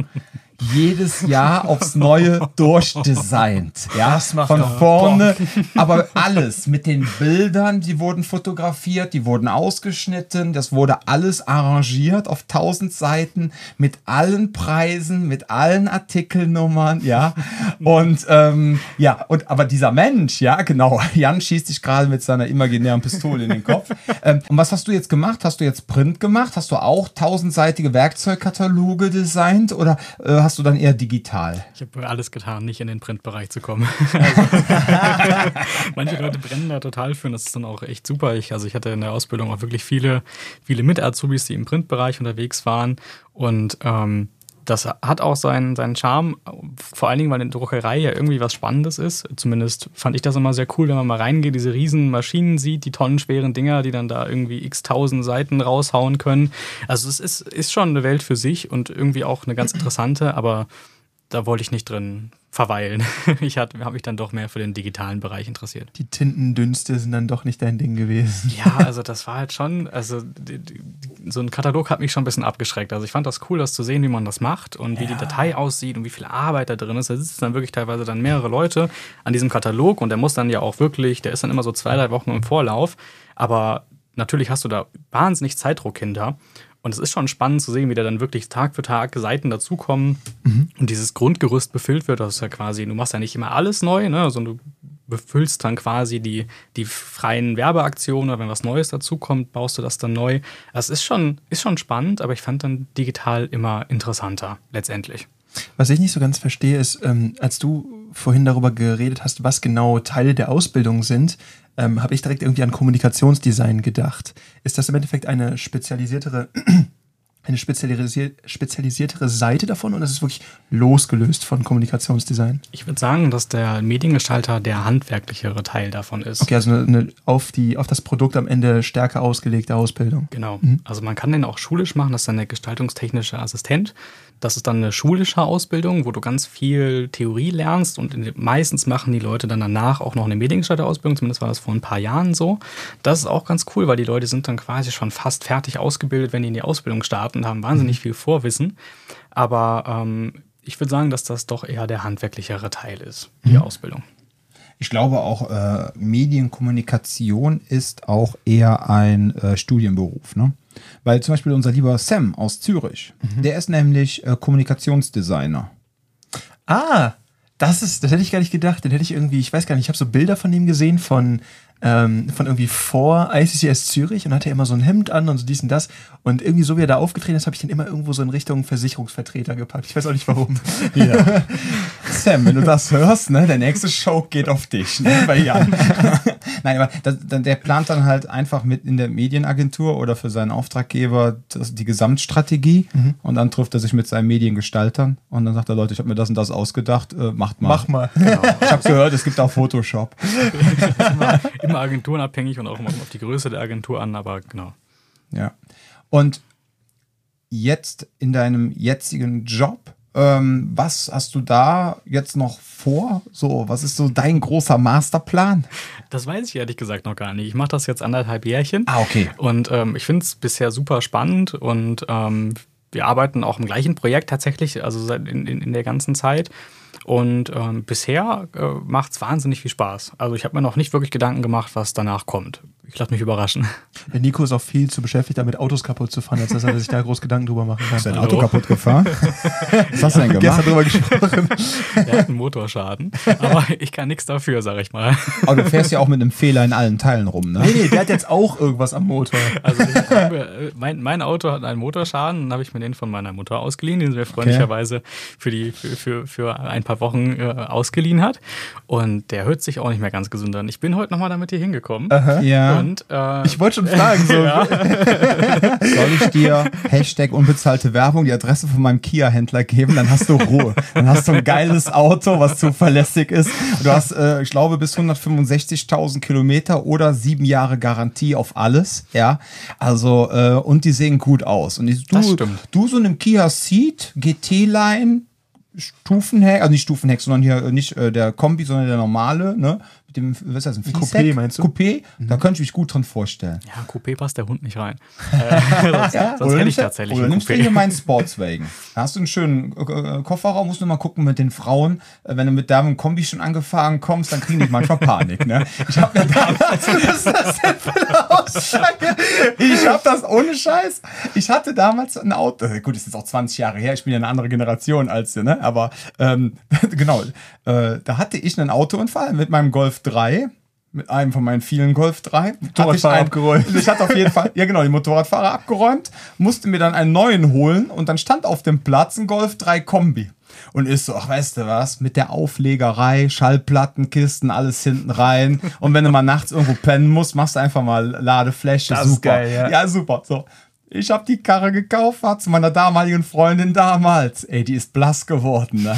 jedes Jahr aufs Neue durchdesignt. Ja, Das macht von vorne, aber alles mit den Bildern, die wurden fotografiert, die wurden ausgeschnitten, das wurde alles arrangiert auf tausend Seiten mit allen Preisen, mit allen Artikelnummern, ja. Und ähm, ja, und aber dieser Mensch, ja, genau, Jan schießt sich gerade mit seiner imaginären Pistole in den Kopf. ähm, und was hast du jetzt gemacht? Hast du jetzt Print gemacht? Hast du auch tausendseitige Werkzeugkataloge designt oder äh, hast du dann eher digital? Ich habe alles getan, nicht in den Printbereich zu kommen. Also, manche Leute brennen da total für und das ist dann auch echt super. Ich, also ich hatte in der Ausbildung auch wirklich viele, viele Mit-Azubis, die im Printbereich unterwegs waren und ähm, das hat auch seinen, seinen Charme, vor allen Dingen, weil eine Druckerei ja irgendwie was Spannendes ist. Zumindest fand ich das immer sehr cool, wenn man mal reingeht, diese riesen Maschinen sieht, die tonnenschweren Dinger, die dann da irgendwie x tausend Seiten raushauen können. Also es ist, ist schon eine Welt für sich und irgendwie auch eine ganz interessante, aber da wollte ich nicht drin verweilen. Ich habe mich dann doch mehr für den digitalen Bereich interessiert. Die Tintendünste sind dann doch nicht dein Ding gewesen. Ja, also das war halt schon, also die, die, so ein Katalog hat mich schon ein bisschen abgeschreckt. Also ich fand das cool, das zu sehen, wie man das macht und wie die Datei aussieht und wie viel Arbeit da drin ist. Da sitzen dann wirklich teilweise dann mehrere Leute an diesem Katalog und der muss dann ja auch wirklich, der ist dann immer so zwei, drei Wochen im Vorlauf. Aber natürlich hast du da wahnsinnig Zeitdruck hinter. Und es ist schon spannend zu sehen, wie da dann wirklich Tag für Tag Seiten dazukommen und dieses Grundgerüst befüllt wird. Das ist ja quasi, du machst ja nicht immer alles neu, ne, sondern du befüllst dann quasi die, die freien Werbeaktionen oder wenn was Neues dazukommt, baust du das dann neu. Das ist schon, ist schon spannend, aber ich fand dann digital immer interessanter, letztendlich. Was ich nicht so ganz verstehe, ist, ähm, als du vorhin darüber geredet hast, was genau Teile der Ausbildung sind, ähm, habe ich direkt irgendwie an Kommunikationsdesign gedacht. Ist das im Endeffekt eine spezialisiertere, eine spezialisier spezialisiertere Seite davon oder ist es wirklich losgelöst von Kommunikationsdesign? Ich würde sagen, dass der Mediengestalter der handwerklichere Teil davon ist. Okay, also eine, eine auf, die, auf das Produkt am Ende stärker ausgelegte Ausbildung. Genau. Also man kann den auch schulisch machen, das ist dann der gestaltungstechnische Assistent. Das ist dann eine schulische Ausbildung, wo du ganz viel Theorie lernst und meistens machen die Leute dann danach auch noch eine Mediengestalter-Ausbildung, zumindest war das vor ein paar Jahren so. Das ist auch ganz cool, weil die Leute sind dann quasi schon fast fertig ausgebildet, wenn die in die Ausbildung starten und haben wahnsinnig viel Vorwissen. Aber ähm, ich würde sagen, dass das doch eher der handwerklichere Teil ist, die Ausbildung. Ich glaube auch, äh, Medienkommunikation ist auch eher ein äh, Studienberuf. Ne? Weil zum Beispiel unser lieber Sam aus Zürich, der ist nämlich äh, Kommunikationsdesigner. Ah, das ist, das hätte ich gar nicht gedacht. Den hätte ich irgendwie, ich weiß gar nicht, ich habe so Bilder von ihm gesehen von, ähm, von irgendwie vor ICCS Zürich und hatte immer so ein Hemd an und so dies und das. Und irgendwie so wie er da aufgetreten ist, habe ich den immer irgendwo so in Richtung Versicherungsvertreter gepackt. Ich weiß auch nicht warum. Ja. Sam, wenn du das hörst, ne, der nächste Show geht auf dich, ne, bei Jan. Nein, aber das, der plant dann halt einfach mit in der Medienagentur oder für seinen Auftraggeber das, die Gesamtstrategie und dann trifft er sich mit seinen Mediengestaltern und dann sagt er, Leute, ich habe mir das und das ausgedacht, äh, macht mal. Mach mal. Ich habe gehört, es gibt auch Photoshop. immer, immer agenturenabhängig und auch immer auf die Größe der Agentur an, aber genau. Ja. Und jetzt in deinem jetzigen Job, ähm, was hast du da jetzt noch vor? So, was ist so dein großer Masterplan? Das weiß ich ehrlich gesagt noch gar nicht. Ich mache das jetzt anderthalb Jährchen. Ah, okay. Und ähm, ich finde es bisher super spannend und ähm, wir arbeiten auch im gleichen Projekt tatsächlich, also seit in, in, in der ganzen Zeit. Und ähm, bisher äh, macht es wahnsinnig viel Spaß. Also ich habe mir noch nicht wirklich Gedanken gemacht, was danach kommt. Ich lasse mich überraschen. Der Nico ist auch viel zu beschäftigt, damit Autos kaputt zu fahren, als dass er sich da groß Gedanken drüber machen Ist dein kann. Auto kaputt gefahren? Was hast du denn Gestern gemacht? drüber gesprochen. Er hat einen Motorschaden, aber ich kann nichts dafür, sag ich mal. Aber du fährst ja auch mit einem Fehler in allen Teilen rum, ne? Nee, nee, der hat jetzt auch irgendwas am Motor. Also ich habe, äh, mein, mein Auto hat einen Motorschaden, dann habe ich mir den von meiner Mutter ausgeliehen, den sie mir freundlicherweise für, die, für, für, für ein paar Wochen äh, ausgeliehen hat. Und der hört sich auch nicht mehr ganz gesund an. Ich bin heute nochmal damit hier hingekommen. Ja. Und äh, Ich wollte schon fragen, so. Soll ich dir Hashtag unbezahlte Werbung die Adresse von meinem Kia-Händler geben? Dann hast du Ruhe. Dann hast du ein geiles Auto, was zuverlässig ist. Du hast, äh, ich glaube, bis 165.000 Kilometer oder sieben Jahre Garantie auf alles. Ja, also äh, und die sehen gut aus. Und ich, du, Das stimmt. du so einem Kia Ceed GT-Line Stufenheck, also nicht Stufenheck, sondern hier äh, nicht äh, der Kombi, sondern der normale, ne? Dem, was ist das, ein Coupé, meinst du? Coupé, da könnte ich mich gut drin vorstellen. Ja, Coupé passt der Hund nicht rein. Äh, sonst sonst hätte ich tatsächlich oder nimmst du hier meinen Sportswagen. Da hast du einen schönen äh, Kofferraum, musst du mal gucken mit den Frauen. Äh, wenn du mit deinem Kombi schon angefahren kommst, dann kriegen die manchmal Panik. Ne? Ich habe mir damals, was ist das denn für eine Aussage? Ich habe das ohne Scheiß. Ich hatte damals ein Auto. Gut, das ist jetzt auch 20 Jahre her. Ich bin ja eine andere Generation als du, ne? Aber ähm, genau, äh, da hatte ich einen Autounfall mit meinem Golf 3 mit einem von meinen vielen Golf 3. Hatte ich Motorradfahrer ein- abgeräumt. Ich hatte auf jeden Fall, ja genau, die Motorradfahrer abgeräumt, musste mir dann einen neuen holen und dann stand auf dem Platz ein Golf 3 Kombi. Und ist so, ach weißt du was, mit der Auflegerei, Schallplattenkisten, alles hinten rein. Und wenn du mal nachts irgendwo pennen musst, machst du einfach mal Ladefläche. Das ist super. geil, ja. ja, super. So. Ich habe die Karre gekauft, war zu meiner damaligen Freundin damals. Ey, die ist blass geworden, ne?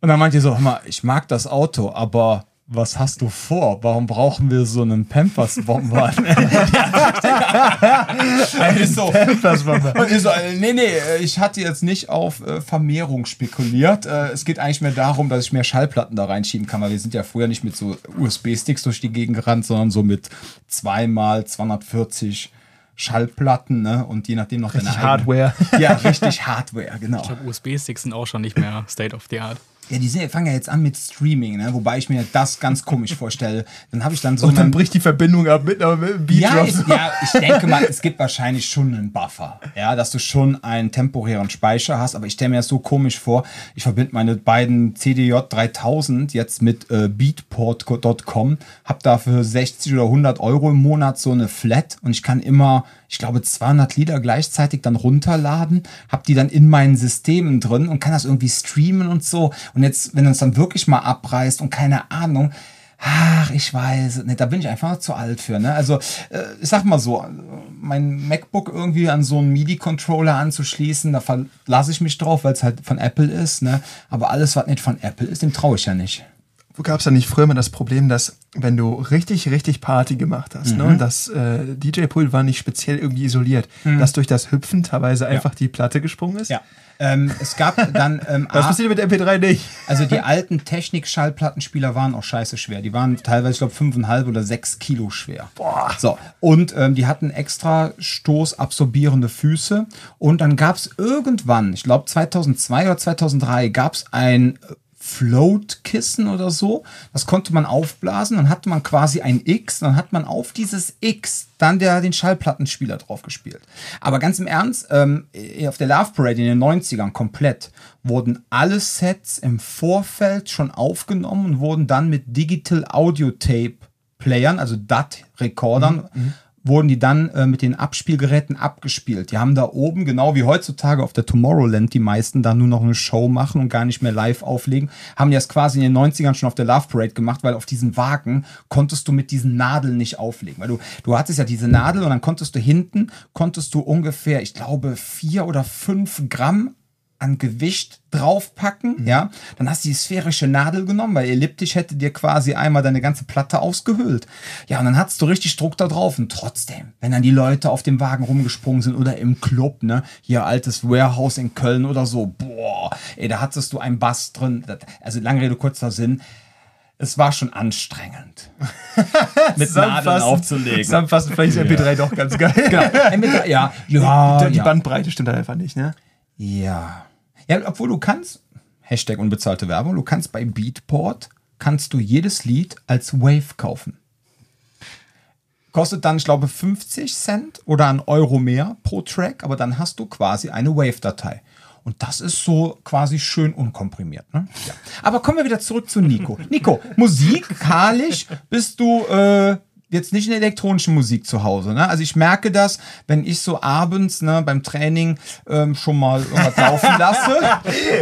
Und dann meinte ich so, hör mal, ich mag das Auto, aber was hast du vor? Warum brauchen wir so einen Pampers-Bomber? ich so, ich so, äh, nee, nee, äh, ich hatte jetzt nicht auf äh, Vermehrung spekuliert. Es geht eigentlich mehr darum, dass ich mehr Schallplatten da reinschieben kann, weil wir sind ja früher nicht mit so USB-Sticks durch die Gegend gerannt, sondern so mit zweimal 240 Schallplatten, ne? Und je nachdem noch Richtig deine eigene- Hardware. Ja, richtig Hardware, genau. USB-Sticks sind auch schon nicht mehr State of the Art. Ja, die sind, fangen ja jetzt an mit Streaming, ne? wobei ich mir das ganz komisch vorstelle. Dann habe ich dann so Und dann bricht die Verbindung ab mit einer Beat ja, ich, ja, ich denke mal, es gibt wahrscheinlich schon einen Buffer, ja, dass du schon einen temporären Speicher hast, aber ich stelle mir das so komisch vor. Ich verbinde meine beiden CDJ 3000 jetzt mit äh, Beatport.com, habe dafür 60 oder 100 Euro im Monat so eine Flat und ich kann immer, ich glaube, 200 Lieder gleichzeitig dann runterladen, habe die dann in meinen Systemen drin und kann das irgendwie streamen und so. Und jetzt, wenn es dann wirklich mal abreißt und keine Ahnung, Ach, ich weiß, ne, da bin ich einfach zu alt für. Ne? Also, äh, ich sag mal so, mein MacBook irgendwie an so einen MIDI-Controller anzuschließen, da verlasse ich mich drauf, weil es halt von Apple ist. Ne? Aber alles, was nicht von Apple ist, dem traue ich ja nicht. Gab es da nicht früher mal das Problem, dass wenn du richtig, richtig Party gemacht hast, ne, Mhm. und das äh, DJ-Pult war nicht speziell irgendwie isoliert, dass durch das Hüpfen teilweise einfach die Platte gesprungen ist? Ja. Ähm, es gab dann. Ähm, Was passiert mit MP3 nicht? Also die alten Technik-Schallplattenspieler waren auch scheiße schwer. Die waren teilweise, ich glaube, 5,5 oder 6 Kilo schwer. Boah. So, und ähm, die hatten extra stoßabsorbierende Füße. Und dann gab es irgendwann, ich glaube 2002 oder 2003, gab es ein Float-Kissen oder so. Das konnte man aufblasen. Dann hatte man quasi ein X. Dann hat man auf dieses X dann der, den Schallplattenspieler drauf gespielt. Aber ganz im Ernst, ähm, auf der Love Parade in den 90ern komplett wurden alle Sets im Vorfeld schon aufgenommen und wurden dann mit Digital Audio Tape Playern, also DAT-Rekordern, wurden die dann äh, mit den Abspielgeräten abgespielt. Die haben da oben, genau wie heutzutage auf der Tomorrowland, die meisten da nur noch eine Show machen und gar nicht mehr live auflegen, haben die das quasi in den 90ern schon auf der Love Parade gemacht, weil auf diesen Wagen konntest du mit diesen Nadeln nicht auflegen. Weil du, du hattest ja diese Nadel und dann konntest du hinten, konntest du ungefähr, ich glaube, vier oder fünf Gramm an Gewicht draufpacken, ja, dann hast du die sphärische Nadel genommen, weil elliptisch hätte dir quasi einmal deine ganze Platte ausgehöhlt. Ja, und dann hattest du richtig Druck da drauf und trotzdem, wenn dann die Leute auf dem Wagen rumgesprungen sind oder im Club, ne, hier altes Warehouse in Köln oder so, boah, ey, da hattest du einen Bass drin, also lange Rede, kurzer Sinn, es war schon anstrengend. mit Nadeln aufzulegen. Zusammenfassend, vielleicht ist MP3 doch ganz geil. Genau. Mit- Ja, ja, die, die ja. Bandbreite stimmt halt einfach nicht, ne? Ja. Ja, obwohl du kannst, Hashtag unbezahlte Werbung, du kannst bei Beatport, kannst du jedes Lied als Wave kaufen. Kostet dann, ich glaube, 50 Cent oder ein Euro mehr pro Track, aber dann hast du quasi eine Wave-Datei. Und das ist so quasi schön unkomprimiert. Ne? Ja. Aber kommen wir wieder zurück zu Nico. Nico, musikalisch bist du äh, jetzt nicht in der elektronischen Musik zu Hause. Ne? Also ich merke das, wenn ich so abends ne, beim Training ähm, schon mal irgendwas laufen lasse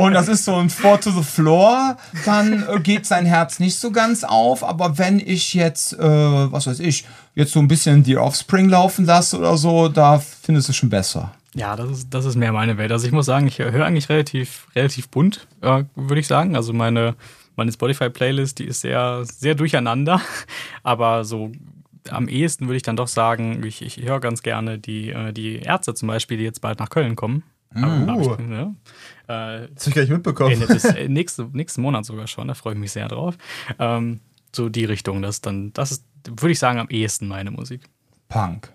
und das ist so ein Four to the Floor, dann äh, geht sein Herz nicht so ganz auf. Aber wenn ich jetzt, äh, was weiß ich, jetzt so ein bisschen die Offspring laufen lasse oder so, da findest du es schon besser. Ja, das ist, das ist mehr meine Welt. Also ich muss sagen, ich höre eigentlich relativ, relativ bunt, äh, würde ich sagen. Also meine, meine Spotify-Playlist, die ist sehr, sehr durcheinander. Aber so am ehesten würde ich dann doch sagen, ich, ich höre ganz gerne die, äh, die Ärzte zum Beispiel, die jetzt bald nach Köln kommen. Aber hab ich, ne? äh, Das hab ich gar nicht mitbekommen. Äh, nächste, nächsten Monat sogar schon, da freue ich mich sehr drauf. Ähm, so die Richtung. Das dann, das ist, würde ich sagen, am ehesten meine Musik. Punk.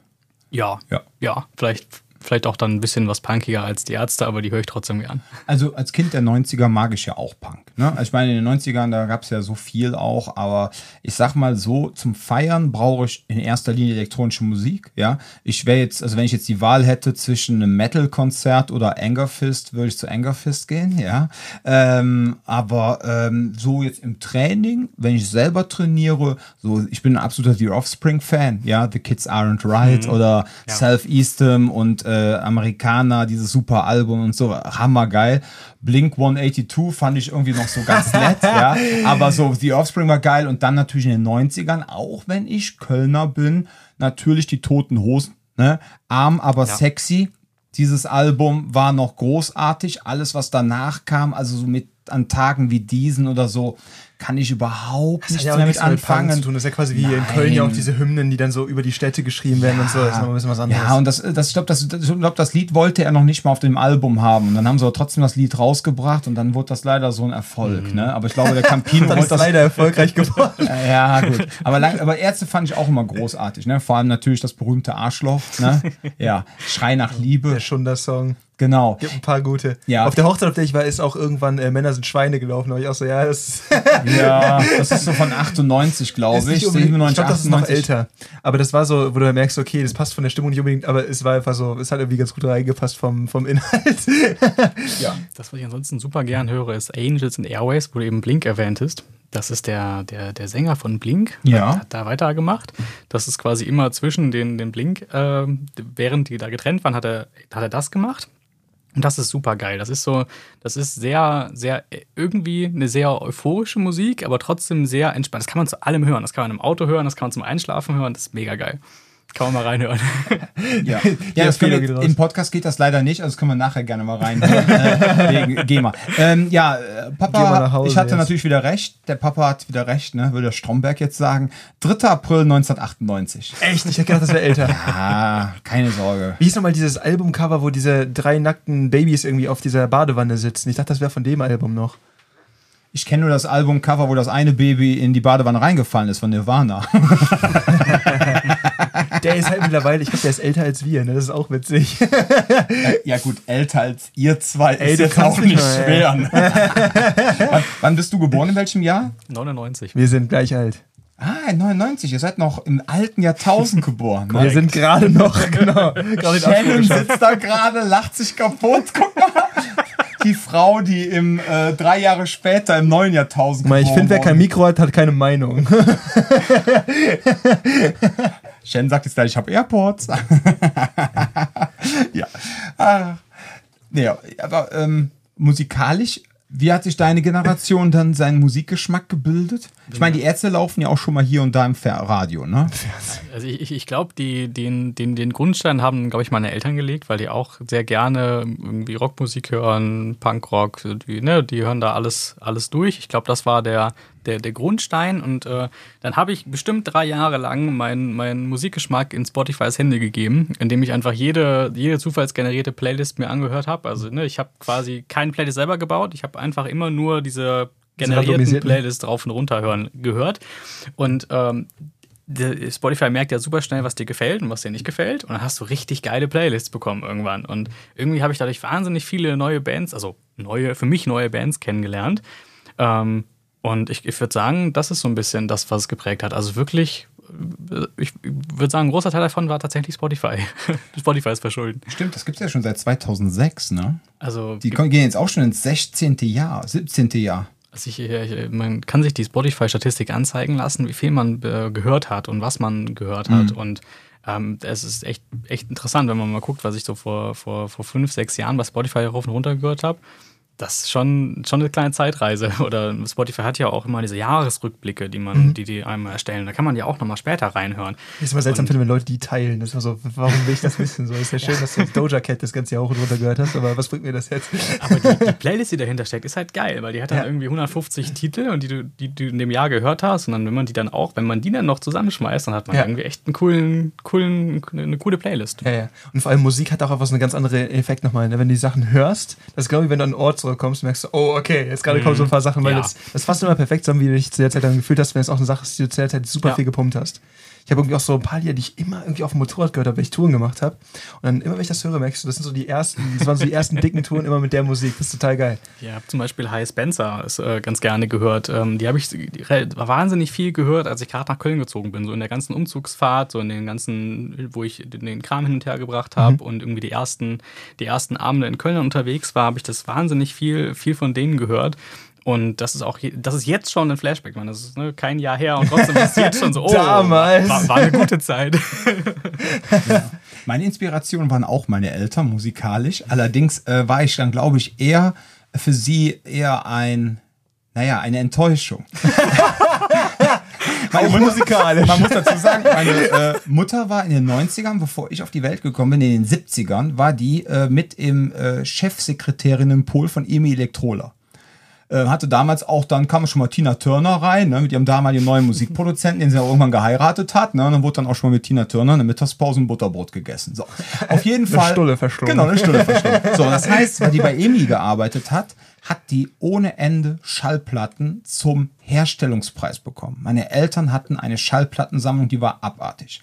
Ja. Ja. Ja, vielleicht, vielleicht auch dann ein bisschen was punkiger als die Ärzte, aber die höre ich trotzdem gern. Also als Kind der 90er mag ich ja auch Punk. Ne? Also ich meine, in den 90ern, da gab es ja so viel auch, aber ich sag mal so, zum Feiern brauche ich in erster Linie elektronische Musik. Ja, ich wäre jetzt, also wenn ich jetzt die Wahl hätte zwischen einem Metal-Konzert oder Angerfist, würde ich zu Angerfist gehen, ja. Ähm, aber ähm, so jetzt im Training, wenn ich selber trainiere, so, ich bin ein absoluter The Offspring-Fan, ja, The Kids Aren't Right oder Ja. Self Eastem und äh, Amerikaner, dieses super Album und so, hammergeil. Blink 182 fand ich irgendwie noch so ganz nett, ja. Aber so The Offspring war geil und dann natürlich in den 90ern, auch wenn ich Kölner bin, natürlich die toten Hosen, ne? Arm, aber Ja. sexy. Dieses Album war noch großartig. Alles, was danach kam, also so mit an Tagen wie diesen oder so, kann ich überhaupt Das nichts ja mehr nichts mit mit anfangen. tun. Das ist ja quasi wie in Nein. Köln ja auch diese Hymnen, die dann so über die Städte geschrieben werden und so. Das ist noch ein bisschen was anderes. Ja, und das, das, ich glaube, das, das, ich glaub, das Lied wollte er noch nicht mal auf dem Album haben. Und dann haben sie aber trotzdem das Lied rausgebracht und dann wurde das leider so ein Erfolg. Ne? Aber ich glaube, der Campino wollte ist das das. leider erfolgreich geworden. Ja, gut. Aber, lang, aber Ärzte fand ich auch immer großartig. Ne? Vor allem natürlich das berühmte Arschloch. Ne? Ja, Schrei nach Liebe. Der Schunder-Song. Genau. Gibt ein paar gute. Ja. Auf der Hochzeit, auf der ich war, ist auch irgendwann äh, Männer sind Schweine gelaufen. Da ich auch so, ja, das Ja, das ist so von 98, glaube ist ich. nicht unbedingt, ich 97, glaube, das ist noch 98. älter. Aber das war so, wo du merkst, okay, das passt von der Stimmung nicht unbedingt, aber es war einfach so, es hat irgendwie ganz gut reingepasst vom, vom Inhalt. Ja. Das, was ich ansonsten super gern höre, ist Angels and Airways, wo du eben Blink erwähntest. Das ist der, der, der Sänger von Blink. Ja. Hat da weitergemacht. Das ist quasi immer zwischen den, den Blink, äh, während die da getrennt waren, hat er, hat er das gemacht. Und das ist super geil. Das ist so, das ist sehr, sehr, äh, irgendwie eine sehr euphorische Musik, aber trotzdem sehr entspannt. Das kann man zu allem hören. Das kann man im Auto hören, das kann man zum Einschlafen hören. Das ist mega geil. Kann man mal reinhören. Ja, ja das können Fehler wir, im Podcast geht das leider nicht, also das können wir nachher gerne mal reinhören. äh, wegen GEMA. Ähm, ja, äh, Papa, Hause ich hatte jetzt. natürlich wieder recht. Der Papa hat wieder recht, ne? würde der Stromberg jetzt sagen. 3. April 1998. Echt? Ich hätte gedacht, das wäre älter. Ah, keine Sorge. Wie hieß nochmal dieses Albumcover, wo diese drei nackten Babys irgendwie auf dieser Badewanne sitzen? Ich dachte, das wäre von dem Album noch. Ich kenne nur das Albumcover, wo das eine Baby in die Badewanne reingefallen ist von Nirvana. Der ist halt mittlerweile, ich glaube, der ist älter als wir, ne? Das ist auch witzig. ja gut, älter als ihr zwei Ey, ist jetzt auch mich nicht mal, schwer. Ne? wann, wann bist du geboren, in welchem Jahr? 99. Wir sind gleich alt. Ah, 99, ihr seid noch im alten Jahrtausend geboren. Ne? Wir sind gerade noch, genau. Shannon sitzt da gerade, lacht sich kaputt. Guck mal. Die Frau, die im äh, drei Jahre später im neuen Jahrtausend mal, ich geboren finde, wer kein. Mikro hat, hat keine Meinung. Shannon sagt jetzt gleich, ich habe Airports. ja. Ah. Ja, aber ähm, musikalisch, wie hat sich deine Generation dann seinen Musikgeschmack gebildet? Ich meine, die Ärzte laufen ja auch schon mal hier und da im Radio, ne? Also ich, ich, glaube, den, den, den Grundstein haben, glaube ich, meine Eltern gelegt, weil die auch sehr gerne irgendwie Rockmusik hören, Punkrock, die, ne, die hören da alles, alles durch. Ich glaube, das war der, der, der Grundstein und äh, dann habe ich bestimmt drei Jahre lang meinen meinen Musikgeschmack in Spotifys Hände gegeben, indem ich einfach jede, jede zufallsgenerierte Playlist mir angehört habe. Also ne, ich habe quasi keine Playlist selber gebaut, ich habe einfach immer nur diese generierten. Playlist drauf und runter hören gehört und ähm, Spotify merkt ja super schnell, was dir gefällt und was dir nicht gefällt. Und dann hast du richtig geile Playlists bekommen irgendwann. Und irgendwie habe ich dadurch wahnsinnig viele neue Bands, also neue, für mich neue Bands kennengelernt. Ähm, und ich, ich würde sagen, das ist so ein bisschen das, was es geprägt hat. Also wirklich, äh, ich würde sagen, ein großer Teil davon war tatsächlich Spotify. Spotify ist verschuldet. Stimmt, das gibt es ja schon seit 2006, ne? Also, Die gehen jetzt auch schon ins 16. Jahr, 17. Jahr. also ich, ich, man kann sich die Spotify-Statistik anzeigen lassen, wie viel man äh, gehört hat und was man gehört hat. Und ähm, es ist echt, echt interessant, wenn man mal guckt, was ich so vor, vor, vor fünf, sechs Jahren bei Spotify rauf und runter gehört habe. Das ist schon, schon eine kleine Zeitreise. Oder Spotify hat ja auch immer diese Jahresrückblicke, die man, die die einem erstellen. Da kann man ja auch nochmal später reinhören. Ich ist immer seltsam finde, wenn Leute die teilen. Das ist immer so, warum will ich das wissen? So ist ja schön, dass du Doja Cat das ganze Jahr hoch und runter gehört hast, aber was bringt mir das jetzt? Aber die, die Playlist, die dahinter steckt, ist halt geil, weil die hat dann Ja. irgendwie 150 Titel und die du, die du in dem Jahr gehört hast. Und dann, wenn man die dann auch, wenn man die dann noch zusammenschmeißt, dann hat man Ja. irgendwie echt einen coolen, coolen, eine coole Playlist. Ja, ja. Und vor allem Musik hat auch etwas einen ganz anderen Effekt nochmal. Ne? Wenn du die Sachen hörst, das ist genau wie wenn du an einen Ort zurückkommst, merkst du, oh, okay, jetzt gerade kommen so ein paar Sachen, weil Ja. das, das fasst immer perfekt zusammen, wie du dich zu der Zeit dann gefühlt hast, wenn es auch eine Sache ist, die du zu der Zeit super Ja. viel gepumpt hast. Ich habe irgendwie auch so ein paar Lieder, die ich immer irgendwie auf dem Motorrad gehört habe, wenn ich Touren gemacht habe. Und dann immer, wenn ich das höre, merkst du, das sind so die ersten, das waren so die ersten dicken Touren immer mit der Musik. Das ist total geil. Ja, hab zum Beispiel High Spencer ist äh, ganz gerne gehört. Ähm, die habe ich re- wahnsinnig viel gehört, als ich gerade nach Köln gezogen bin. So in der ganzen Umzugsfahrt, so in den ganzen, wo ich den Kram hin und her gebracht habe und irgendwie die ersten, die ersten Abende in Köln unterwegs war, habe ich das wahnsinnig viel, viel von denen gehört. Und das ist auch, das ist jetzt schon ein Flashback, man. Das ist ne, kein Jahr her und trotzdem ist es jetzt schon so, oh, Damals. War, war eine gute Zeit. Meine Inspirationen waren auch meine Eltern musikalisch. Allerdings äh, war ich dann, glaube ich, eher für sie eher ein, naja, eine Enttäuschung. Auch musikalisch. Man muss dazu sagen, meine äh, Mutter war in den 90ern, bevor ich auf die Welt gekommen bin, in den 70ern, war die äh, mit im äh, Chefsekretärinnenpool von EMI Elektrola. Äh, hatte damals auch, dann kam schon mal Tina Turner rein, ne, mit ihrem damaligen neuen Musikproduzenten, den sie auch irgendwann geheiratet hat. Ne, und dann wurde dann auch schon mal mit Tina Turner eine Mittagspause ein Butterbrot gegessen. So, auf jeden Eine Fall. Stulle verschlungen. Genau, eine Stulle verschlungen. So, das heißt, weil die bei EMI gearbeitet hat, hat die ohne Ende Schallplatten zum Herstellungspreis bekommen. Meine Eltern hatten eine Schallplattensammlung, die war abartig.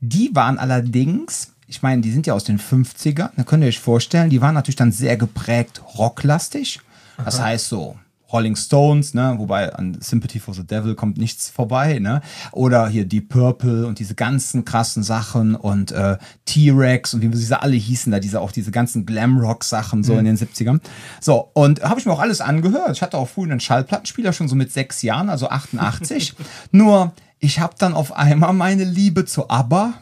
Die waren allerdings, ich meine, die sind ja aus den 50ern, da könnt ihr euch vorstellen, die waren natürlich dann sehr geprägt rocklastig. Das heißt so, Rolling Stones, ne, wobei an Sympathy for the Devil kommt nichts vorbei, ne? Oder hier Deep Purple und diese ganzen krassen Sachen und äh, T-Rex und wie sie alle hießen da, diese auch diese ganzen Glamrock-Sachen so in den 70ern. So, und habe ich mir auch alles angehört. Ich hatte auch früher einen Schallplattenspieler schon so mit sechs Jahren, also 88. Nur, ich habe dann auf einmal meine Liebe zu ABBA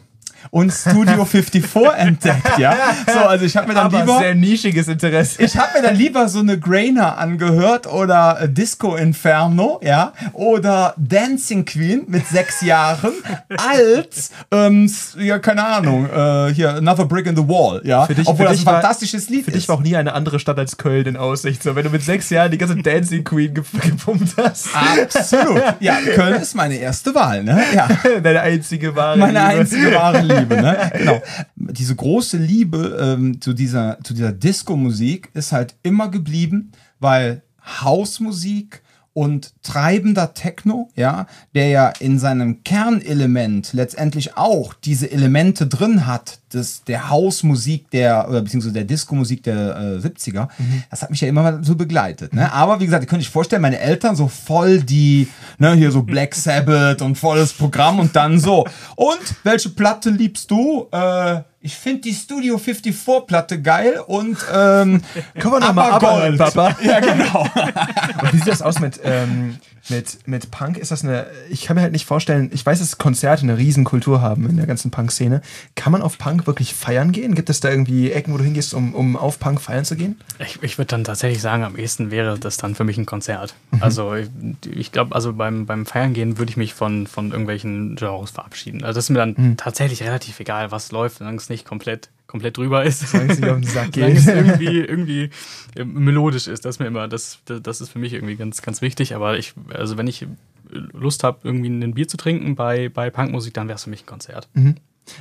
und Studio 54 entdeckt, ja. So, also ich habe mir dann Aber lieber sehr nischiges Interesse. ich habe mir dann lieber so eine Grainer angehört oder äh, Disco Inferno, ja, oder Dancing Queen mit sechs Jahren, als, ähm, ja, keine Ahnung, äh, hier Another Brick in the Wall, ja, Für dich- obwohl für das ein war- fantastisches Lied Für ist. dich war auch nie eine andere Stadt als Köln in Aussicht. So, wenn du mit sechs Jahren die ganze Dancing Queen ge gepumpt hast. Absolut. Ja, Köln ist meine erste Wahl, ne? Ja. Deine einzige wahre Meine einzige wahre Liebe, ne? Genau. Diese große Liebe ähm, zu dieser, zu dieser Disco-Musik ist halt immer geblieben, weil Hausmusik und treibender Techno, ja, der ja in seinem Kernelement letztendlich auch diese Elemente drin hat, des, der Hausmusik der, oder beziehungsweise der Disco-Musik der äh, 70er, das hat mich ja immer so begleitet. Ne? Aber wie gesagt, ihr könnt euch vorstellen, meine Eltern so voll die, ne, hier so Black Sabbath und volles Programm und dann so. Und welche Platte liebst du? Äh, ich finde die Studio 54 Platte geil und ähm, Können wir noch mal ABBA ABBA hören, Gold. Papa? Ja, genau. Und wie sieht das aus mit, ähm, mit, mit Punk? Ist das eine, ich kann mir halt nicht vorstellen, ich weiß, dass Konzerte eine Riesenkultur haben in der ganzen Punk-Szene. Kann man auf Punk wirklich feiern gehen? Gibt es da irgendwie Ecken, wo du hingehst, um, um auf Punk feiern zu gehen? Ich, ich würde dann tatsächlich sagen, am ehesten wäre das dann für mich ein Konzert. Mhm. Also ich, ich glaube, also beim, beim Feiern gehen würde ich mich von, von irgendwelchen Genres verabschieden. Also das ist mir dann Mhm. tatsächlich relativ egal, was läuft, solange es nicht komplett, komplett drüber ist. Solange es nicht auf den Sack Solange geht. es irgendwie, irgendwie äh, melodisch ist, das ist mir immer, das, das ist für mich irgendwie ganz, ganz wichtig. Aber ich, also wenn ich Lust habe, irgendwie ein Bier zu trinken bei, bei Punkmusik, dann wäre es für mich ein Konzert.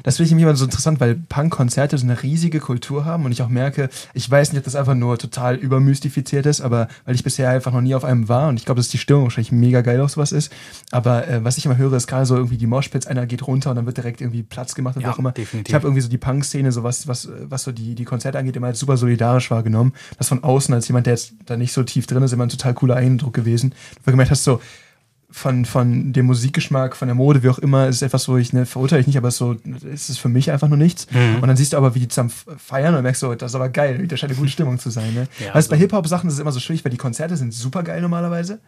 Das finde ich nämlich immer so interessant, weil Punk-Konzerte so eine riesige Kultur haben und ich auch merke, ich weiß nicht, ob das einfach nur total übermystifiziert ist, aber weil ich bisher einfach noch nie auf einem war und ich glaube, dass die Stimmung wahrscheinlich mega geil auf sowas ist. Aber äh, was ich immer höre, ist gerade so irgendwie die Moshpits, einer geht runter und dann wird direkt irgendwie Platz gemacht und Ja, auch immer. definitiv. Ich habe irgendwie so die Punk-Szene, so was, was, was so die, die Konzerte angeht, immer als super solidarisch wahrgenommen. Das von außen, als jemand, der jetzt da nicht so tief drin ist, immer ein total cooler Eindruck gewesen. Du gemerkt hast, so, von, von dem Musikgeschmack, von der Mode, wie auch immer, ist etwas, wo ich, ne, verurteile ich nicht, aber es ist so, es ist für mich einfach nur nichts. Mhm. Und dann siehst du aber, wie die zusammen feiern und merkst so, das ist aber geil, da scheint eine gute Stimmung zu sein. Ne? Ja, weißt, bei so. Hip-Hop-Sachen ist es immer so schwierig, weil die Konzerte sind super geil normalerweise.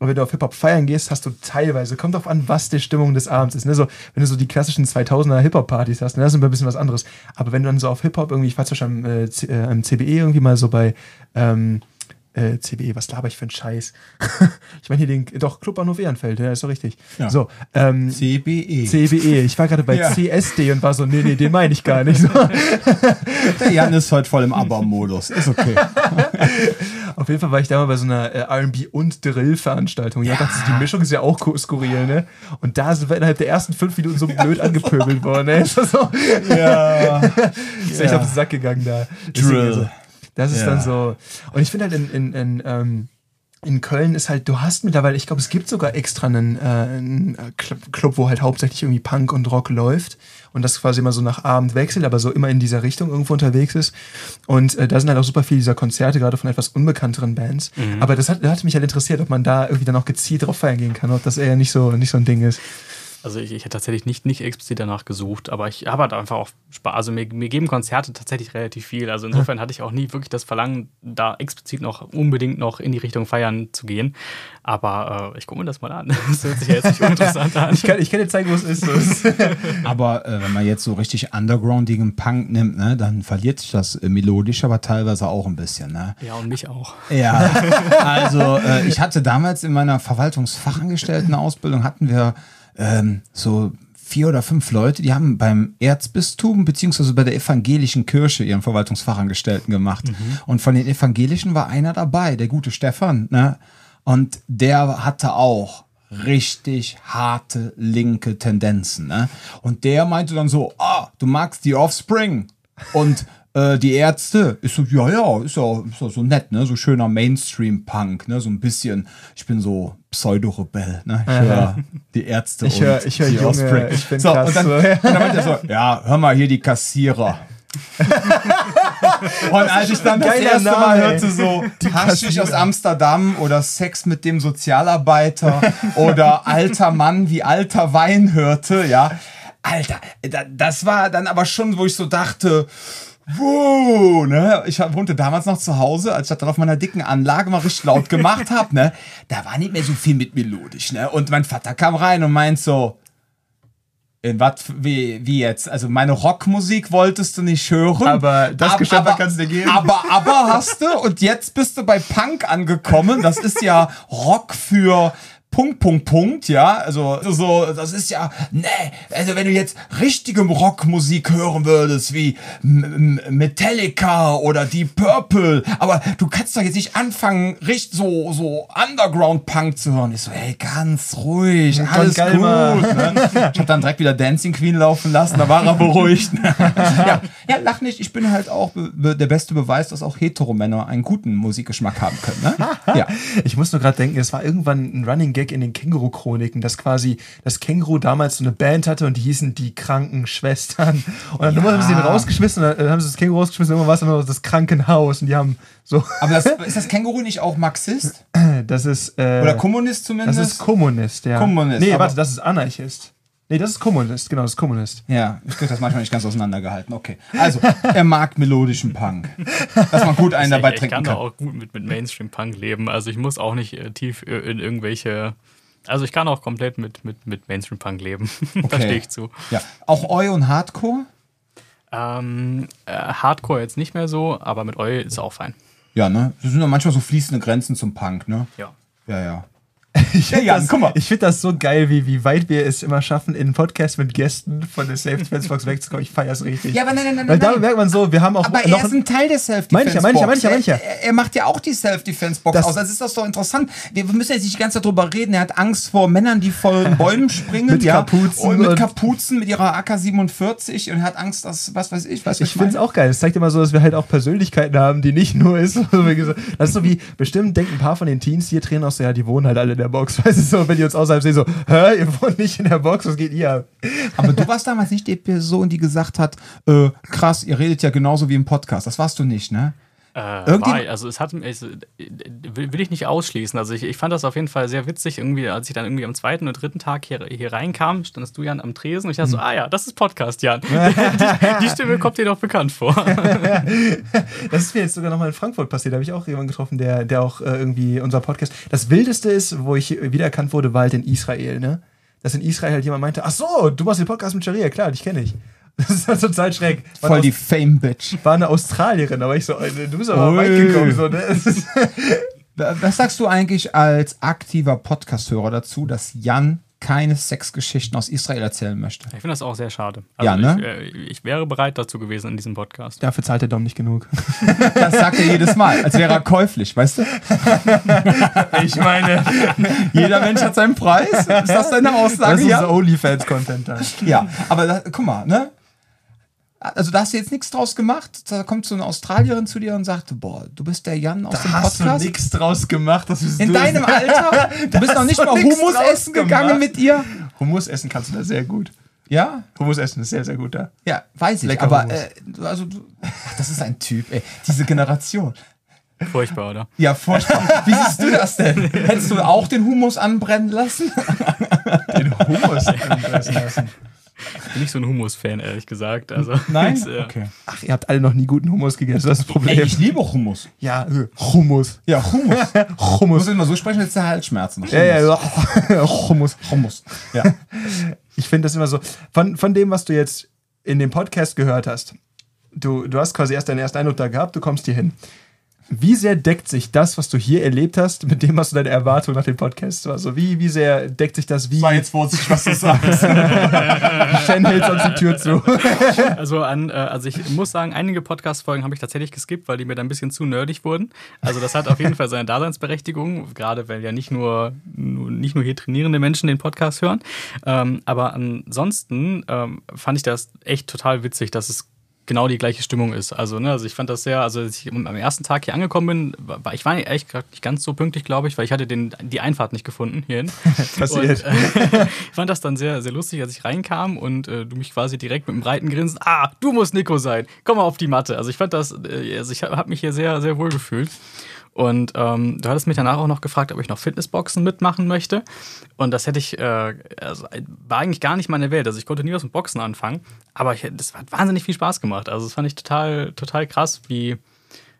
Und wenn du auf Hip-Hop feiern gehst, hast du teilweise, kommt drauf an, was die Stimmung des Abends ist. Ne? So, wenn du so die klassischen 2000er Hip-Hop-Partys hast, ne? das ist ein bisschen was anderes. Aber wenn du dann so auf Hip-Hop irgendwie, ich war zum Beispiel am, äh, C- äh, am CBE irgendwie mal so bei, ähm, äh, CBE, was laber ich für einen Scheiß? ich meine hier den, doch, Club Bahnhof Ehrenfeld, ja, ist doch richtig. Ja. So, ähm, CBE. CBE. Ich war gerade bei Ja. CSD und war so, nee, nee, den meine ich gar nicht. So. Der Jan ist heute voll im ABBA-Modus. Ist okay. Auf jeden Fall war ich da mal bei so einer äh, R&B und Drill-Veranstaltung. Ja, dachte, die Mischung ist ja auch skurril, ne? Und da sind wir innerhalb der ersten fünf Minuten so blöd angepöbelt worden, ne? Ist das so? Ja. Ist echt auf den Sack gegangen da. Drill. Das ist Ja. dann so. Und ich finde halt in, in, in, ähm, in Köln ist halt, du hast mittlerweile, ich glaube, es gibt sogar extra einen, äh, einen Club, Club, wo halt hauptsächlich irgendwie Punk und Rock läuft und das quasi immer so nach Abend wechselt, aber so immer in dieser Richtung irgendwo unterwegs ist. Und äh, da sind halt auch super viele dieser Konzerte, gerade von etwas unbekannteren Bands. Aber das hat, das hat mich halt interessiert, ob man da irgendwie dann auch gezielt drauf feiern gehen kann, ob das eher nicht so, nicht so ein Ding ist. Also ich, ich hätte tatsächlich nicht, nicht explizit danach gesucht, aber ich habe halt einfach auch Spaß. Also mir, mir geben Konzerte tatsächlich relativ viel. Also insofern hatte ich auch nie wirklich das Verlangen, da explizit noch unbedingt noch in die Richtung feiern zu gehen. Aber äh, ich gucke mir das mal an. Das hört sich ja jetzt nicht uninteressant an. Ich kann, ich kann dir zeigen, wo es ist. Aber äh, wenn man jetzt so richtig undergroundigen Punk nimmt, ne, dann verliert sich das äh, melodisch, aber teilweise auch ein bisschen. Ne? Ja, und mich auch. Ja, also äh, ich hatte damals in meiner Verwaltungsfachangestellten-Ausbildung hatten wir ähm, so vier oder fünf Leute, die haben beim Erzbistum beziehungsweise bei der evangelischen Kirche ihren Verwaltungsfachangestellten gemacht. Und von den Evangelischen war einer dabei, der gute Stefan. Ne? Und der hatte auch richtig harte linke Tendenzen. Ne? Und der meinte dann so, ah, du magst die Offspring. Und äh, die Ärzte ist so, ja, ja, ist ja, ist ja so nett, ne? So schöner Mainstream-Punk, ne? So ein bisschen, ich bin so Pseudo-Rebell, ne? Ich höre die Ärzte Ich und hör- ich hör die Junge, Offspring. ich bin so, krass, und dann, so. und dann meinte er so, ja, hör mal hier die Kassierer. und als ich dann das erste Mal Name, ey. hörte so Haschig aus Amsterdam oder Sex mit dem Sozialarbeiter oder alter Mann wie alter Wein hörte, ja, Alter, da- das war dann aber schon, wo ich so dachte, Wow, ne? Ich wohnte damals noch zu Hause, als ich das dann auf meiner dicken Anlage mal richtig laut gemacht hab, ne? Da war nicht mehr so viel mit melodisch, ne? Und mein Vater kam rein und meint so, in was, wie, wie jetzt? Also meine Rockmusik wolltest du nicht hören. Aber das Ab- Geschäft kannst du dir geben. Aber, aber hast du und jetzt bist du bei Punk angekommen. Das ist ja Rock für Punkt, Punkt, Punkt, ja, also so, das ist ja, ne, also wenn du jetzt richtige Rockmusik hören würdest, wie Metallica oder Deep Purple, aber du kannst doch jetzt nicht anfangen, richtig so, so Underground-Punk zu hören. Ich so, hey, ganz ruhig, alles geil, Mann. gut. Ne? Ich hab dann direkt wieder Dancing Queen laufen lassen, da war er beruhigt. ja, ja, lach nicht, ich bin halt auch der beste Beweis, dass auch Heteromänner einen guten Musikgeschmack haben können. Ne? Ja. Ich muss nur gerade denken, es war irgendwann ein Running Gag in den Känguru-Chroniken, dass quasi das Känguru damals so eine Band hatte und die hießen die kranken Schwestern. Und dann haben sie den rausgeschmissen und dann haben sie das Känguru rausgeschmissen und irgendwann war es das Krankenhaus und die haben so, Aber das, ist das Känguru nicht auch Marxist? das ist, äh, Oder Kommunist das zumindest? ist Kommunist, ja. Kommunist, Nee, warte, das ist Anarchist. Nee, das ist Kommunist, genau, das ist Kommunist. ja, ich krieg das manchmal nicht ganz auseinandergehalten. Okay. Also, er mag melodischen Punk. Dass man gut einen dabei ich, ich trinken kann da kann. auch gut mit, mit Mainstream-Punk leben. Also ich muss auch nicht äh, tief äh, in irgendwelche. Also ich kann auch komplett mit, mit, mit Mainstream-Punk leben. da Okay. stehe ich zu. Ja. Auch Eu und Hardcore? Ähm, äh, Hardcore jetzt nicht mehr so, aber mit Eu ist auch fein. Ja, ne? Das sind ja manchmal so fließende Grenzen zum Punk, ne? Ja. Ja, ja. Ich Ja, finde Jan, das, guck mal. ich find das so geil, wie, wie weit wir es immer schaffen, in Podcasts mit Gästen von der Safe Defense Box wegzukommen. Ich feier's richtig. Ja, aber nein, nein, nein, Weil nein. da merkt man so, wir haben auch Aber noch er ist ein Teil der Self-Defense-Box. Ich ich ich ja, meine ich ja. Er, er macht ja auch die Self-Defense-Box Das- aus. Also ist das doch interessant. Wir müssen jetzt nicht die ganze Zeit drüber reden. Er hat Angst vor Männern, die von Bäumen springen. Mit ja. Kapuzen Und mit und- Kapuzen, mit ihrer AK-47 und er hat Angst, dass, was weiß ich, was Ich finde es auch geil. Es zeigt immer so, dass wir halt auch Persönlichkeiten haben, die nicht nur ist. Das ist so wie, bestimmt denken ein paar von den Teens, hier auch so, ja, die wohnen halt alle in der Box. Weißt du, so, wenn die uns außerhalb sehen, so, hä, ihr wohnt nicht in der Box, was geht ihr? ab? Aber du warst damals nicht die Person, die gesagt hat, äh, krass, ihr redet ja genauso wie im Podcast. Das warst du nicht, ne? Äh, Irgendwie- war, also es hat es, äh, will, ich nicht ausschließen. Also ich, ich fand das auf jeden Fall sehr witzig, irgendwie, als ich dann irgendwie am zweiten oder dritten Tag hier, hier reinkam, standest du Jan am Tresen und ich dachte so, ah ja, das ist Podcast, Jan. die, die Stimme kommt dir doch bekannt vor. Das ist mir jetzt sogar nochmal in Frankfurt passiert. Da habe ich auch jemanden getroffen, der, der auch äh, irgendwie unser Podcast. Das Wildeste ist, wo ich wiedererkannt wurde, war halt in Israel, ne? Dass in Israel halt jemand meinte, ach so, du machst den Podcast mit Sharia, klar, dich kenne ich. Das ist halt total schräg. War, Voll die Fame-Bitch. War eine Australierin, aber ich so, du bist aber Ui. weit gekommen. So, ne? Was sagst du eigentlich als aktiver Podcast-Hörer dazu, dass Jan keine Sexgeschichten aus Israel erzählen möchte? Ich finde das auch sehr schade. Ja, ne? ich, äh, ich wäre bereit dazu gewesen in diesem Podcast. Dafür zahlt der Dom nicht genug. Das sagt er jedes Mal, als wäre er käuflich, weißt du? Ich meine, Jeder Mensch hat seinen Preis. Ist das deine das Aussage? ist Ja. OnlyFans-Content ja, aber da, guck mal, ne? Also da hast du jetzt nichts draus gemacht. Da kommt so eine Australierin zu dir und sagt, boah, du bist der Jan aus dem hast du Podcast. nichts draus gemacht. Das bist In deinem Alter? Du bist noch nicht mal Hummus draus essen gegangen gemacht. mit ihr? Hummus essen kannst du da sehr gut. Ja? Hummus essen ist sehr, sehr gut da. Ja, weiß ich. Lecker aber äh, also du, ach, das ist ein Typ, ey. Diese Generation. Furchtbar, oder? Ja, furchtbar. Wie siehst du das denn? Hättest du auch den Humus anbrennen lassen? Den Hummus essen lassen. Ich bin nicht so ein Hummus-Fan, ehrlich gesagt. Also, Nein? äh, Okay. Ach, ihr habt alle noch nie guten Hummus gegessen. Das ist das Problem. Ey, ich liebe Hummus. ja, äh, Hummus. Ja, Hummus. Du Hummus. musst immer so sprechen, jetzt der Halsschmerzen. Ja, ja, ja. Hummus. Hummus. Ja. Ich finde das immer so. Von, von dem, was du jetzt in dem Podcast gehört hast, du, du hast quasi erst deinen ersten Eindruck da gehabt, du kommst hier hin. Wie sehr deckt sich das, was du hier erlebt hast, mit dem, was du deine Erwartung nach dem Podcast war? Also wie, wie sehr deckt sich das? Wie jetzt vorsichtig, was du sagst. Shen hält sonst die Tür zu. Also, an, äh, also ich muss sagen, einige Podcast-Folgen habe ich tatsächlich geskippt, weil die mir dann ein bisschen zu nerdig wurden. Also das hat auf jeden Fall seine Daseinsberechtigung, gerade weil ja nicht nur, nur nicht nur hier trainierende Menschen den Podcast hören. Ähm, aber ansonsten ähm, fand ich das echt total witzig, dass es genau die gleiche Stimmung ist. Also, ne, also ich fand das sehr, also als ich am ersten Tag hier angekommen bin, war ich war ehrlich gesagt nicht ganz so pünktlich, glaube ich, weil ich hatte den, die Einfahrt nicht gefunden hierhin. Passiert. Und, äh, ich fand das dann sehr, sehr lustig, als ich reinkam und äh, du mich quasi direkt mit einem breiten Grinsen, ah, du musst Nico sein, komm mal auf die Matte. Also ich fand das, äh, also ich habe hab mich hier sehr, sehr wohl gefühlt. Und ähm, du hattest mich danach auch noch gefragt, ob ich noch Fitnessboxen mitmachen möchte. Und das hätte ich, äh, also war eigentlich gar nicht meine Welt. Also ich konnte nie was mit Boxen anfangen, aber ich, das hat wahnsinnig viel Spaß gemacht. Also das fand ich total, total krass, wie,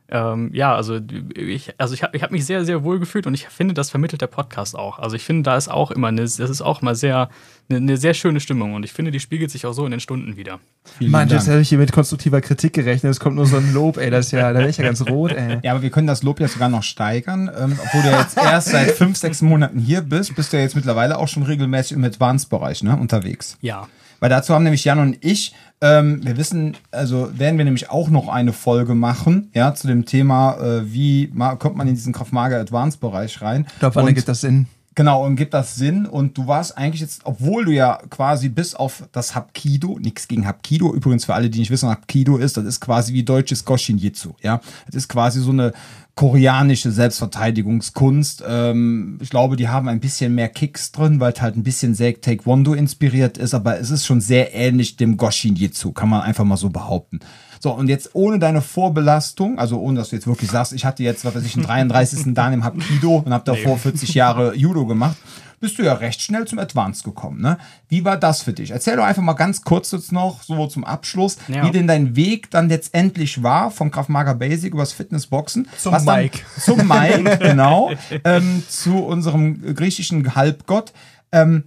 ähm, ja, also ich, also ich habe ich hab mich sehr, sehr wohl gefühlt und ich finde, das vermittelt der Podcast auch. Also ich finde, da ist auch immer eine, das ist auch mal sehr, eine, eine sehr schöne Stimmung und ich finde, die spiegelt sich auch so in den Stunden wieder. Vielen Mann, Dank. jetzt hätte ich hier mit konstruktiver Kritik gerechnet. Es kommt nur so ein Lob, ey. Das ist ja, da wäre ich ja ganz rot, ey. Ja, aber wir können das Lob ja sogar noch steigern. Ähm, obwohl du jetzt erst seit fünf, sechs Monaten hier bist, bist du ja jetzt mittlerweile auch schon regelmäßig im Advanced-Bereich ne, unterwegs. Ja. Weil dazu haben nämlich Jan und ich, ähm, wir wissen, also werden wir nämlich auch noch eine Folge machen, ja, zu dem Thema, äh, wie kommt man in diesen Kraftmager Advanced Bereich rein. Ich glaube, wann ergibt das Sinn? Genau, und gibt das Sinn. Und du warst eigentlich jetzt, obwohl du ja quasi bis auf das Hapkido, nichts gegen Hapkido, übrigens für alle, die nicht wissen, was Hapkido ist, das ist quasi wie deutsches Goshin-Jitsu, ja. Das ist quasi so eine koreanische Selbstverteidigungskunst. Ähm, ich glaube, die haben ein bisschen mehr Kicks drin, weil es halt ein bisschen sehr Taekwondo inspiriert ist, aber es ist schon sehr ähnlich dem Goshin-Jitsu, kann man einfach mal so behaupten. So, und jetzt ohne deine Vorbelastung, also ohne, dass du jetzt wirklich sagst, ich hatte jetzt, was weiß ich, einen 33. Dan im Hapkido und habe davor 40 Jahre Judo gemacht, bist du ja recht schnell zum Advanced gekommen. Ne? Wie war das für dich? Erzähl doch einfach mal ganz kurz jetzt noch, so zum Abschluss, Ja. wie denn dein Weg dann letztendlich war, vom Krav Maga Basic übers Fitnessboxen. Zum was dann- Mike. Zum Mike, genau. ähm, zu unserem griechischen Halbgott. Ähm,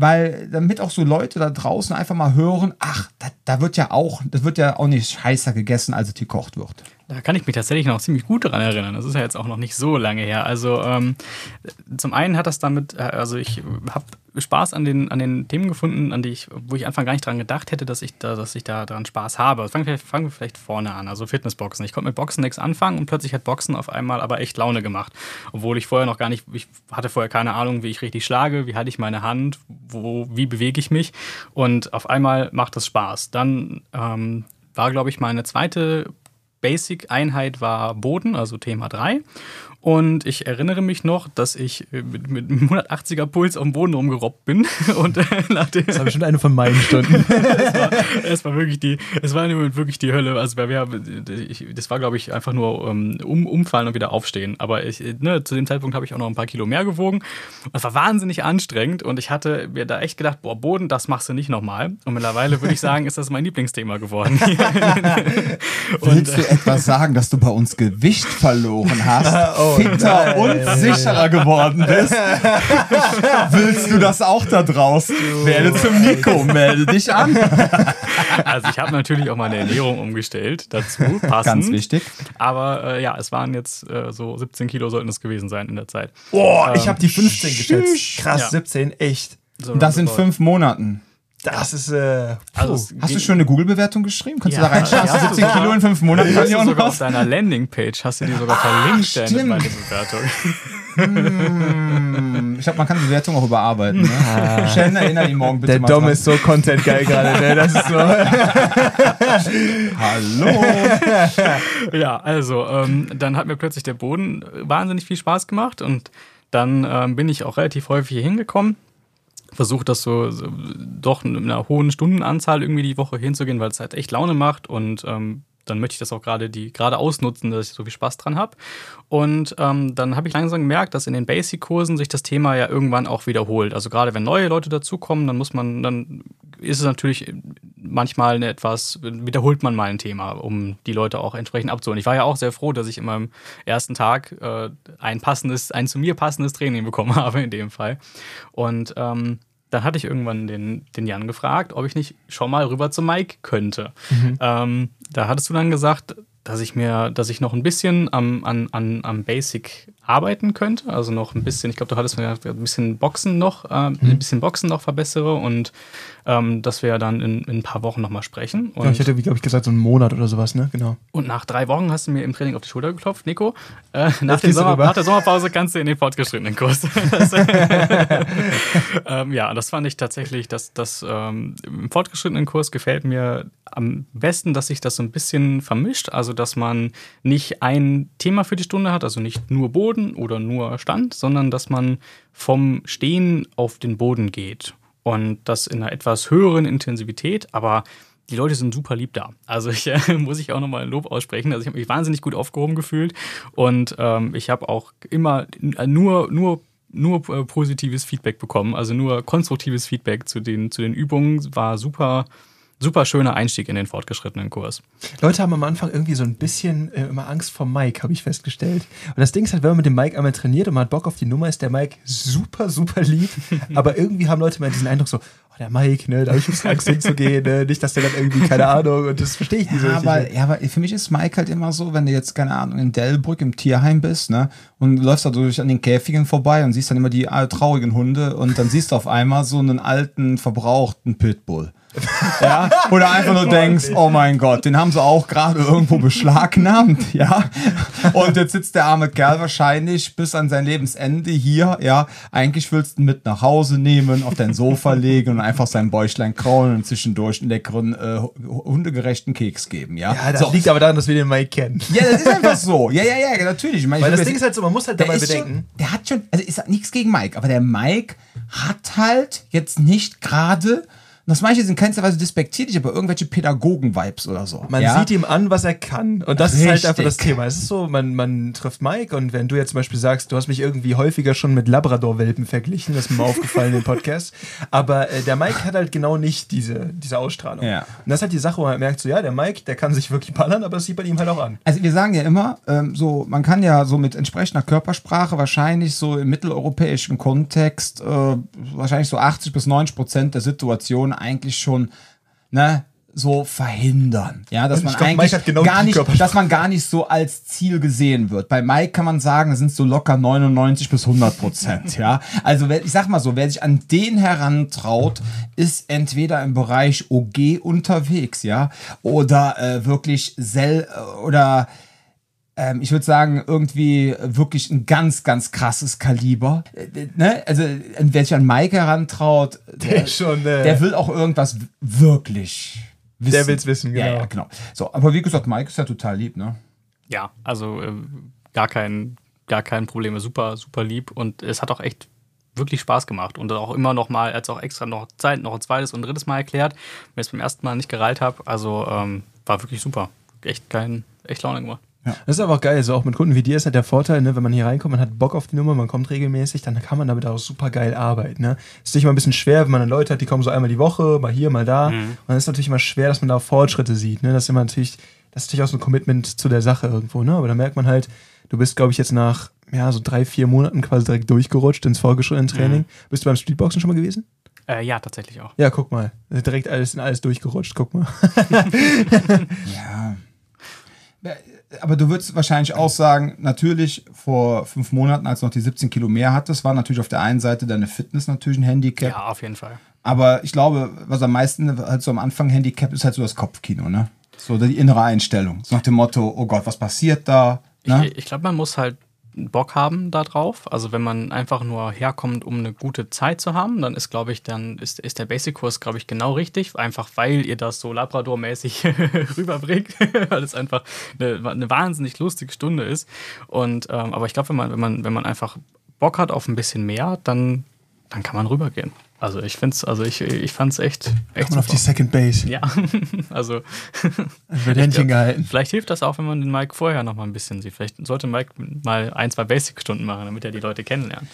weil damit auch so Leute da draußen einfach mal hören, ach, da, da wird ja auch, das wird ja auch nicht heißer gegessen, als es gekocht wird. Da kann ich mich tatsächlich noch ziemlich gut daran erinnern. Das ist ja jetzt auch noch nicht so lange her. Also ähm, zum einen hat das damit, äh, also ich habe Spaß an den, an den Themen gefunden, an die ich, wo ich einfach gar nicht dran gedacht hätte, dass ich da, dass ich da dran Spaß habe. Fangen wir, fangen wir vielleicht vorne an. Also Fitnessboxen. Ich konnte mit Boxen nichts anfangen und plötzlich hat Boxen auf einmal aber echt Laune gemacht. Obwohl ich vorher noch gar nicht, ich hatte vorher keine Ahnung, wie ich richtig schlage, wie halte ich meine Hand, wo, wie bewege ich mich. Und auf einmal macht es Spaß. Dann ähm, war, glaube ich, meine zweite Basic-Einheit war Boden, also Thema 3. Und ich erinnere mich noch, dass ich äh, mit, mit einem 180er Puls auf dem Boden rumgerobbt bin. Und äh, nach dem, Das war bestimmt eine von meinen Stunden. es war wirklich die, es war im Moment wirklich die Hölle. Also mir, ich, das war, glaube ich, einfach nur um, um, umfallen und wieder aufstehen. Aber ich, ne, zu dem Zeitpunkt habe ich auch noch ein paar Kilo mehr gewogen. Und es war wahnsinnig anstrengend und ich hatte mir da echt gedacht, boah, Boden, das machst du nicht nochmal. Und mittlerweile würde ich sagen, ist das mein Lieblingsthema geworden. Willst du etwas sagen, dass du bei uns Gewicht verloren hast, Oh, fitter nein. und sicherer geworden bist? Willst du das auch da draußen? Werde zum Nico, melde dich an. Also ich habe natürlich auch meine Ernährung umgestellt dazu, passend. Ganz wichtig. Aber äh, ja, es waren jetzt äh, so 17 Kilo sollten es gewesen sein in der Zeit. Boah, ich habe die 15 geschätzt. Krass, Ja. 17, echt. So Und das in fünf Monaten. Das ist, äh, Also Hast du schon eine Google-Bewertung geschrieben? Kannst Ja. du da reinschauen? Ja, Hast du 17 sogar. Kilo in fünf Monaten Hast du sogar auf hast? deiner Landingpage hast du die sogar verlinkt, deine, stimmt. meine Bewertung. Hm, Ich glaube, man kann die Bewertung auch überarbeiten. Ne? Shannon, erinnere ihn morgen bitte Der mal Dom dran. ist so content-geil gerade, ne? Das ist so. Hallo. Ja, also ähm, dann hat mir plötzlich der Boden wahnsinnig viel Spaß gemacht und dann ähm, bin ich auch relativ häufig hier hingekommen. Versucht das so, so doch mit einer hohen Stundenanzahl irgendwie die Woche hinzugehen, weil es halt echt Laune macht und ähm, dann möchte ich das auch gerade die gerade ausnutzen, dass ich so viel Spaß dran habe. Und ähm, dann habe ich langsam gemerkt, dass in den Basic-Kursen sich das Thema ja irgendwann auch wiederholt. Also gerade wenn neue Leute dazukommen, dann muss man, dann ist es natürlich manchmal eine etwas, wiederholt man mal ein Thema, um die Leute auch entsprechend abzuholen. Ich war ja auch sehr froh, dass ich in meinem ersten Tag äh, ein passendes, ein zu mir passendes Training bekommen habe in dem Fall. Und ähm, dann hatte ich irgendwann den, den Jan gefragt, ob ich nicht schon mal rüber zu Mike könnte. Ähm, da hattest du dann gesagt, dass ich mir, dass ich noch ein bisschen am, an, an, am Basic arbeiten könnte. Also noch ein bisschen, ich glaube, du hattest mir gesagt, ein bisschen Boxen noch, äh, ein bisschen Boxen noch verbessere und ähm, dass wir dann in, in ein paar Wochen nochmal sprechen. Und, Ja, ich hätte, wie glaube ich, gesagt, so einen Monat oder sowas, ne? Genau. und nach drei Wochen hast du mir im Training auf die Schulter geklopft, Nico. Äh, nach, Sommer, nach der Sommerpause kannst du in den fortgeschrittenen Kurs. Ähm, ja, das fand ich tatsächlich, dass das ähm, im fortgeschrittenen Kurs gefällt mir am besten, dass sich das so ein bisschen vermischt. Also, dass man nicht ein Thema für die Stunde hat, also nicht nur Boden oder nur Stand, sondern dass man vom Stehen auf den Boden geht. Und das in einer etwas höheren Intensität, aber die Leute sind super lieb da. Also ich äh, muss ich auch nochmal ein Lob aussprechen. Also ich habe mich wahnsinnig gut aufgehoben gefühlt und ähm, ich habe auch immer nur nur nur äh, positives Feedback bekommen, also nur konstruktives Feedback zu den zu den Übungen war super super schöner Einstieg in den fortgeschrittenen Kurs. Leute haben am Anfang irgendwie so ein bisschen äh, immer Angst vor Mike, habe ich festgestellt. Und das Ding ist halt, wenn man mit dem Mike einmal trainiert und man hat Bock auf die Nummer, ist der Mike super, super lieb. Aber irgendwie haben Leute mal diesen Eindruck so, oh, der Mike, ne, da habe ich bisschen Angst hinzugehen, ne? nicht, dass der dann irgendwie, keine Ahnung, und das verstehe ich nicht so Ja richtig. aber, ja, aber für mich ist Mike halt immer so, wenn du jetzt, keine Ahnung, in Delbrück im Tierheim bist, ne, und du läufst da durch an den Käfigen vorbei und siehst dann immer die äh, traurigen Hunde und dann siehst du auf einmal so einen alten, verbrauchten Pitbull. ja, oder einfach nur denkst, oh mein Gott, den haben sie auch gerade irgendwo beschlagnahmt, ja. Und jetzt sitzt der arme Kerl wahrscheinlich bis an sein Lebensende hier, ja. Eigentlich willst du ihn mit nach Hause nehmen, auf dein Sofa legen und einfach sein Bäuchlein kraulen und zwischendurch einen leckeren, äh, hundegerechten Keks geben, ja. ja, das so. liegt aber daran, dass wir den Mike kennen. ja, das ist einfach so. Ja, ja, ja, natürlich. Ich meine, Weil das Ding ist halt so, man muss halt dabei bedenken. Schon, der hat schon, also ist nichts gegen Mike, aber der Mike hat halt jetzt nicht gerade, und das meine ich jetzt in keinster Weise despektierlich, aber irgendwelche Pädagogen-Vibes oder so. Man ja? sieht ihm an, was er kann. Und das ist halt einfach das Richtig. Thema. Es ist so, man, man trifft Mike und wenn du jetzt zum Beispiel sagst, du hast mich irgendwie häufiger schon mit Labrador-Welpen verglichen, das ist mir aufgefallen im Podcast. Aber äh, der Mike hat halt genau nicht diese, diese Ausstrahlung. Ja. Und das ist halt die Sache, wo man halt merkt, so ja, der Mike, der kann sich wirklich ballern, aber das sieht man ihm halt auch an. Also wir sagen ja immer, ähm, so man kann ja so mit entsprechender Körpersprache wahrscheinlich so im mitteleuropäischen Kontext äh, wahrscheinlich so 80 bis 90 Prozent der Situation eigentlich schon ne so verhindern, ja, dass man glaub, eigentlich genau gar nicht, dass man gar nicht so als Ziel gesehen wird. Bei Mike kann man sagen, sind so locker 99 bis 100 Prozent, ja. Also ich sag mal so, wer sich an den herantraut, ist entweder im Bereich OG unterwegs, ja, oder äh, wirklich sel oder ähm, ich würde sagen, irgendwie wirklich ein ganz, ganz krasses Kaliber. Äh, ne? Also, wer sich an Mike herantraut, der, ist schon, äh, der will auch irgendwas wirklich wissen. Der will's wissen, Ja, genau. ja, genau. So, aber wie gesagt, Mike ist ja total lieb, ne? Ja, also äh, gar kein gar kein Problem, super super lieb und es hat auch echt wirklich Spaß gemacht und auch immer noch mal, als auch extra noch Zeit, noch ein zweites und ein drittes Mal erklärt, wenn ich es beim ersten Mal nicht gereilt habe. Also ähm, war wirklich super, echt kein, echt Laune gemacht. Das ist aber auch geil, so auch mit Kunden wie dir ist halt der Vorteil, ne, wenn man hier reinkommt, man hat Bock auf die Nummer, man kommt regelmäßig, dann kann man damit auch super geil arbeiten. Ne? Ist nicht immer ein bisschen schwer, wenn man dann Leute hat, die kommen so einmal die Woche, mal hier, mal da. Und dann ist natürlich immer schwer, dass man da Fortschritte sieht. Ne? Das ist immer natürlich, das ist natürlich auch so ein Commitment zu der Sache irgendwo, ne? Aber da merkt man halt, du bist, glaube ich, jetzt nach ja, so drei, vier Monaten quasi direkt durchgerutscht ins vorgeschrittenen Training. Bist du beim Streetboxen schon mal gewesen? Äh, ja, tatsächlich auch. Ja, guck mal. Direkt alles in alles durchgerutscht, guck mal. Ja. Aber du würdest wahrscheinlich auch sagen, natürlich vor fünf Monaten, als du noch die 17 Kilo mehr hattest, war natürlich auf der einen Seite deine Fitness natürlich ein Handicap. Ja, auf jeden Fall. Aber ich glaube, was am meisten halt so am Anfang Handicap ist halt so das Kopfkino, ne? So die innere Einstellung. So nach dem Motto, oh Gott, was passiert da? Ne? Ich, ich glaube, man muss halt Bock haben darauf. Also wenn man einfach nur herkommt, um eine gute Zeit zu haben, dann ist, glaube ich, dann ist, ist der Basic-Kurs, glaube ich, genau richtig. Einfach weil ihr das so Labrador-mäßig rüberbringt, weil es einfach eine, eine, wahnsinnig lustige Stunde ist. Und ähm, aber ich glaube, wenn man, wenn man, wenn man einfach Bock hat auf ein bisschen mehr, dann, dann kann man rübergehen. Also ich finde es, also ich, ich fand es echt, echt Kommt auf die Second Base. Ja, also wird Händchen gehalten. Vielleicht hilft das auch, wenn man den Mike vorher noch mal ein bisschen sieht. Vielleicht sollte Mike mal ein, zwei Basic-Stunden machen, damit er die Leute kennenlernt.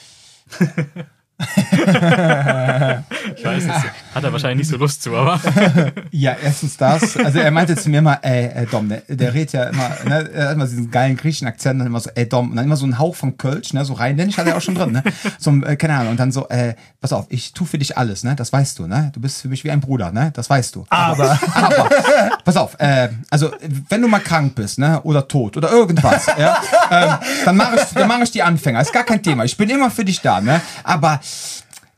ich weiß es. Hat er wahrscheinlich nicht so Lust zu, aber. ja, erstens das. Also er meinte zu mir mal, ey, ey Dom, der, der redet ja immer, ne, er hat immer diesen geilen griechischen Akzent, dann immer so, ey Dom, und dann immer so ein Hauch von Kölsch, ne, so rheinländisch hat er auch schon drin, ne? So, äh, keine Ahnung, und dann so, äh, pass auf, ich tu für dich alles, ne? Das weißt du, ne? Du bist für mich wie ein Bruder, ne? Das weißt du. Aber, aber, pass auf, äh, also wenn du mal krank bist, ne? Oder tot oder irgendwas, ja, ähm, dann mache ich, dann mach ich die Anfänger. Ist gar kein Thema. Ich bin immer für dich da, ne? Aber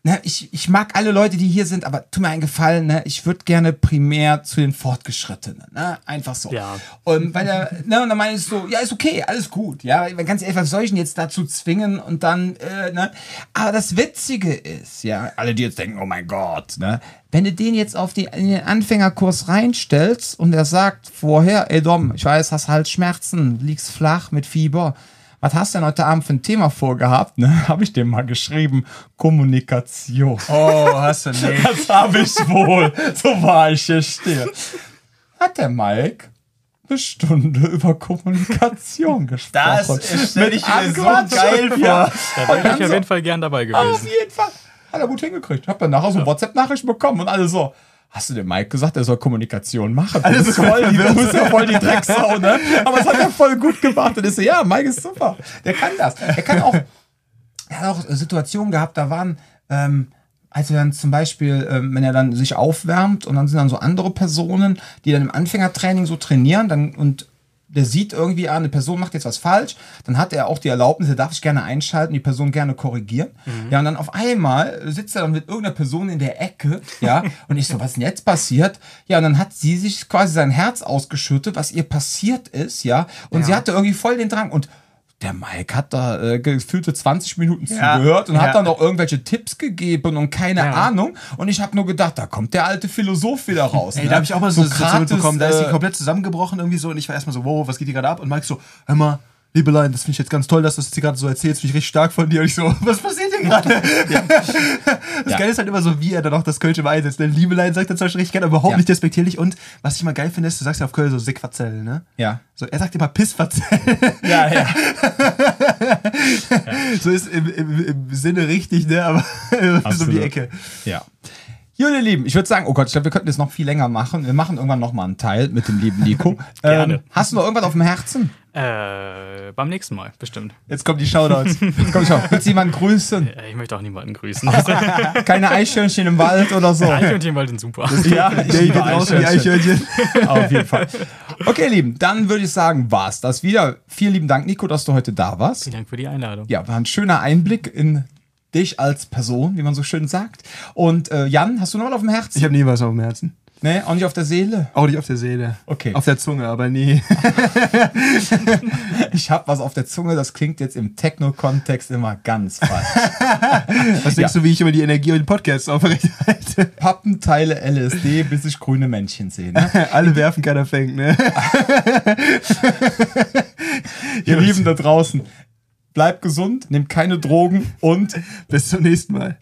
ne, ich, ich mag alle Leute, die hier sind, aber tu mir einen Gefallen, ne, ich würde gerne primär zu den Fortgeschrittenen, ne, einfach so. Ja. Und weil er, ne, und dann meine ich so, ja, ist okay, alles gut, ja, ganz ehrlich, was soll ich denn jetzt dazu zwingen und dann, äh, ne, aber das Witzige ist, ja, alle, die jetzt denken, oh mein Gott, ne, wenn du den jetzt auf die, in den Anfängerkurs reinstellst und er sagt vorher, ey Dom, ich weiß, hast halt Schmerzen, liegst flach mit Fieber, was hast du denn heute Abend für ein Thema vorgehabt? Ne? Habe ich dem mal geschrieben. Kommunikation. Oh, hast du nicht. Das habe ich wohl. So war ich hier stehe. Hat der Mike eine Stunde über Kommunikation gesprochen. Das stelle ich mir so geil vor. Ja. Da wäre ich auf jeden Fall gern dabei gewesen. Auf jeden Fall. Hat er gut hingekriegt. Ich habe dann nachher so WhatsApp-Nachricht bekommen und alle so, hast du dem Mike gesagt, er soll Kommunikation machen? Alles ist voll die, du bist ja voll die Drecksau, ne? Aber es hat er voll gut gemacht. Und ich so, ja, Mike ist super. Der kann das. Er kann auch, er hat auch Situationen gehabt, da waren, ähm, als wir dann zum Beispiel, ähm, wenn er dann sich aufwärmt und dann sind dann so andere Personen, die dann im Anfängertraining so trainieren, dann und der sieht irgendwie an, eine Person macht jetzt was falsch, dann hat er auch die Erlaubnis, er darf sich gerne einschalten, die Person gerne korrigieren. Mhm. Ja, und dann auf einmal sitzt er dann mit irgendeiner Person in der Ecke, ja, und ich so, was denn jetzt passiert? Ja, und dann hat sie sich quasi sein Herz ausgeschüttet, was ihr passiert ist, ja, und ja. sie hatte irgendwie voll den Drang und der Mike hat da äh, gefühlte 20 Minuten ja, zugehört und ja. hat dann noch irgendwelche Tipps gegeben und keine ja. Ahnung. Und ich habe nur gedacht, da kommt der alte Philosoph wieder raus. Ey, ne? da habe ich auch mal so, so mitbekommen, da ist die äh, komplett zusammengebrochen irgendwie so und ich war erstmal so, wow, was geht hier gerade ab? Und Mike so, hör mal, Liebelein, das finde ich jetzt ganz toll, dass du das jetzt gerade so erzählst, finde ich richtig stark von dir. Und ich so, was passiert hier gerade? Ja. Das ja. Geile ist halt immer so, wie er dann auch das Kölsch immer einsetzt. Denn Liebelein sagt er zum Beispiel richtig gerne, aber überhaupt ja. nicht despektierlich. Und was ich mal geil finde, ist, du sagst ja auf Köln so Sickverzell, ne? Ja. So, er sagt immer Pissverzell. Ja, ja. so ist im, im, im, Sinne richtig, ne? Aber so um die Ecke. Ja. Jo, ihr Lieben, ich würde sagen, oh Gott, ich glaube, wir könnten das noch viel länger machen. Wir machen irgendwann noch mal einen Teil mit dem lieben Nico. Gerne. Ähm, hast du noch irgendwas auf dem Herzen? Äh, beim nächsten Mal, bestimmt. Jetzt kommen die Shoutouts. Jetzt kommt die Shoutouts. Willst du jemanden grüßen? Ich möchte auch niemanden grüßen. Keine Eichhörnchen im Wald oder so. Eichhörnchen im Wald sind super. ja, der geht raus die Eichhörnchen. Auf jeden Fall. Okay, ihr Lieben, dann würde ich sagen, war's das wieder. Vielen lieben Dank, Nico, dass du heute da warst. Vielen Dank für die Einladung. Ja, war ein schöner Einblick in dich als Person, wie man so schön sagt. Und äh, Jan, hast du noch was auf dem Herzen? Ich habe nie was auf dem Herzen. Nee, auch nicht auf der Seele? Auch nicht auf der Seele. Okay. Auf der Zunge, aber nie. ich habe was auf der Zunge, das klingt jetzt im Techno-Kontext immer ganz falsch. was denkst ja. du, wie ich immer die Energie und den Podcast aufrechterhalte? Pappenteile LSD, bis ich grüne Männchen sehe. Ne? Alle werfen, keiner fängt, ne? Ihr Lieben da draußen, bleibt gesund, nehmt keine Drogen und bis zum nächsten Mal.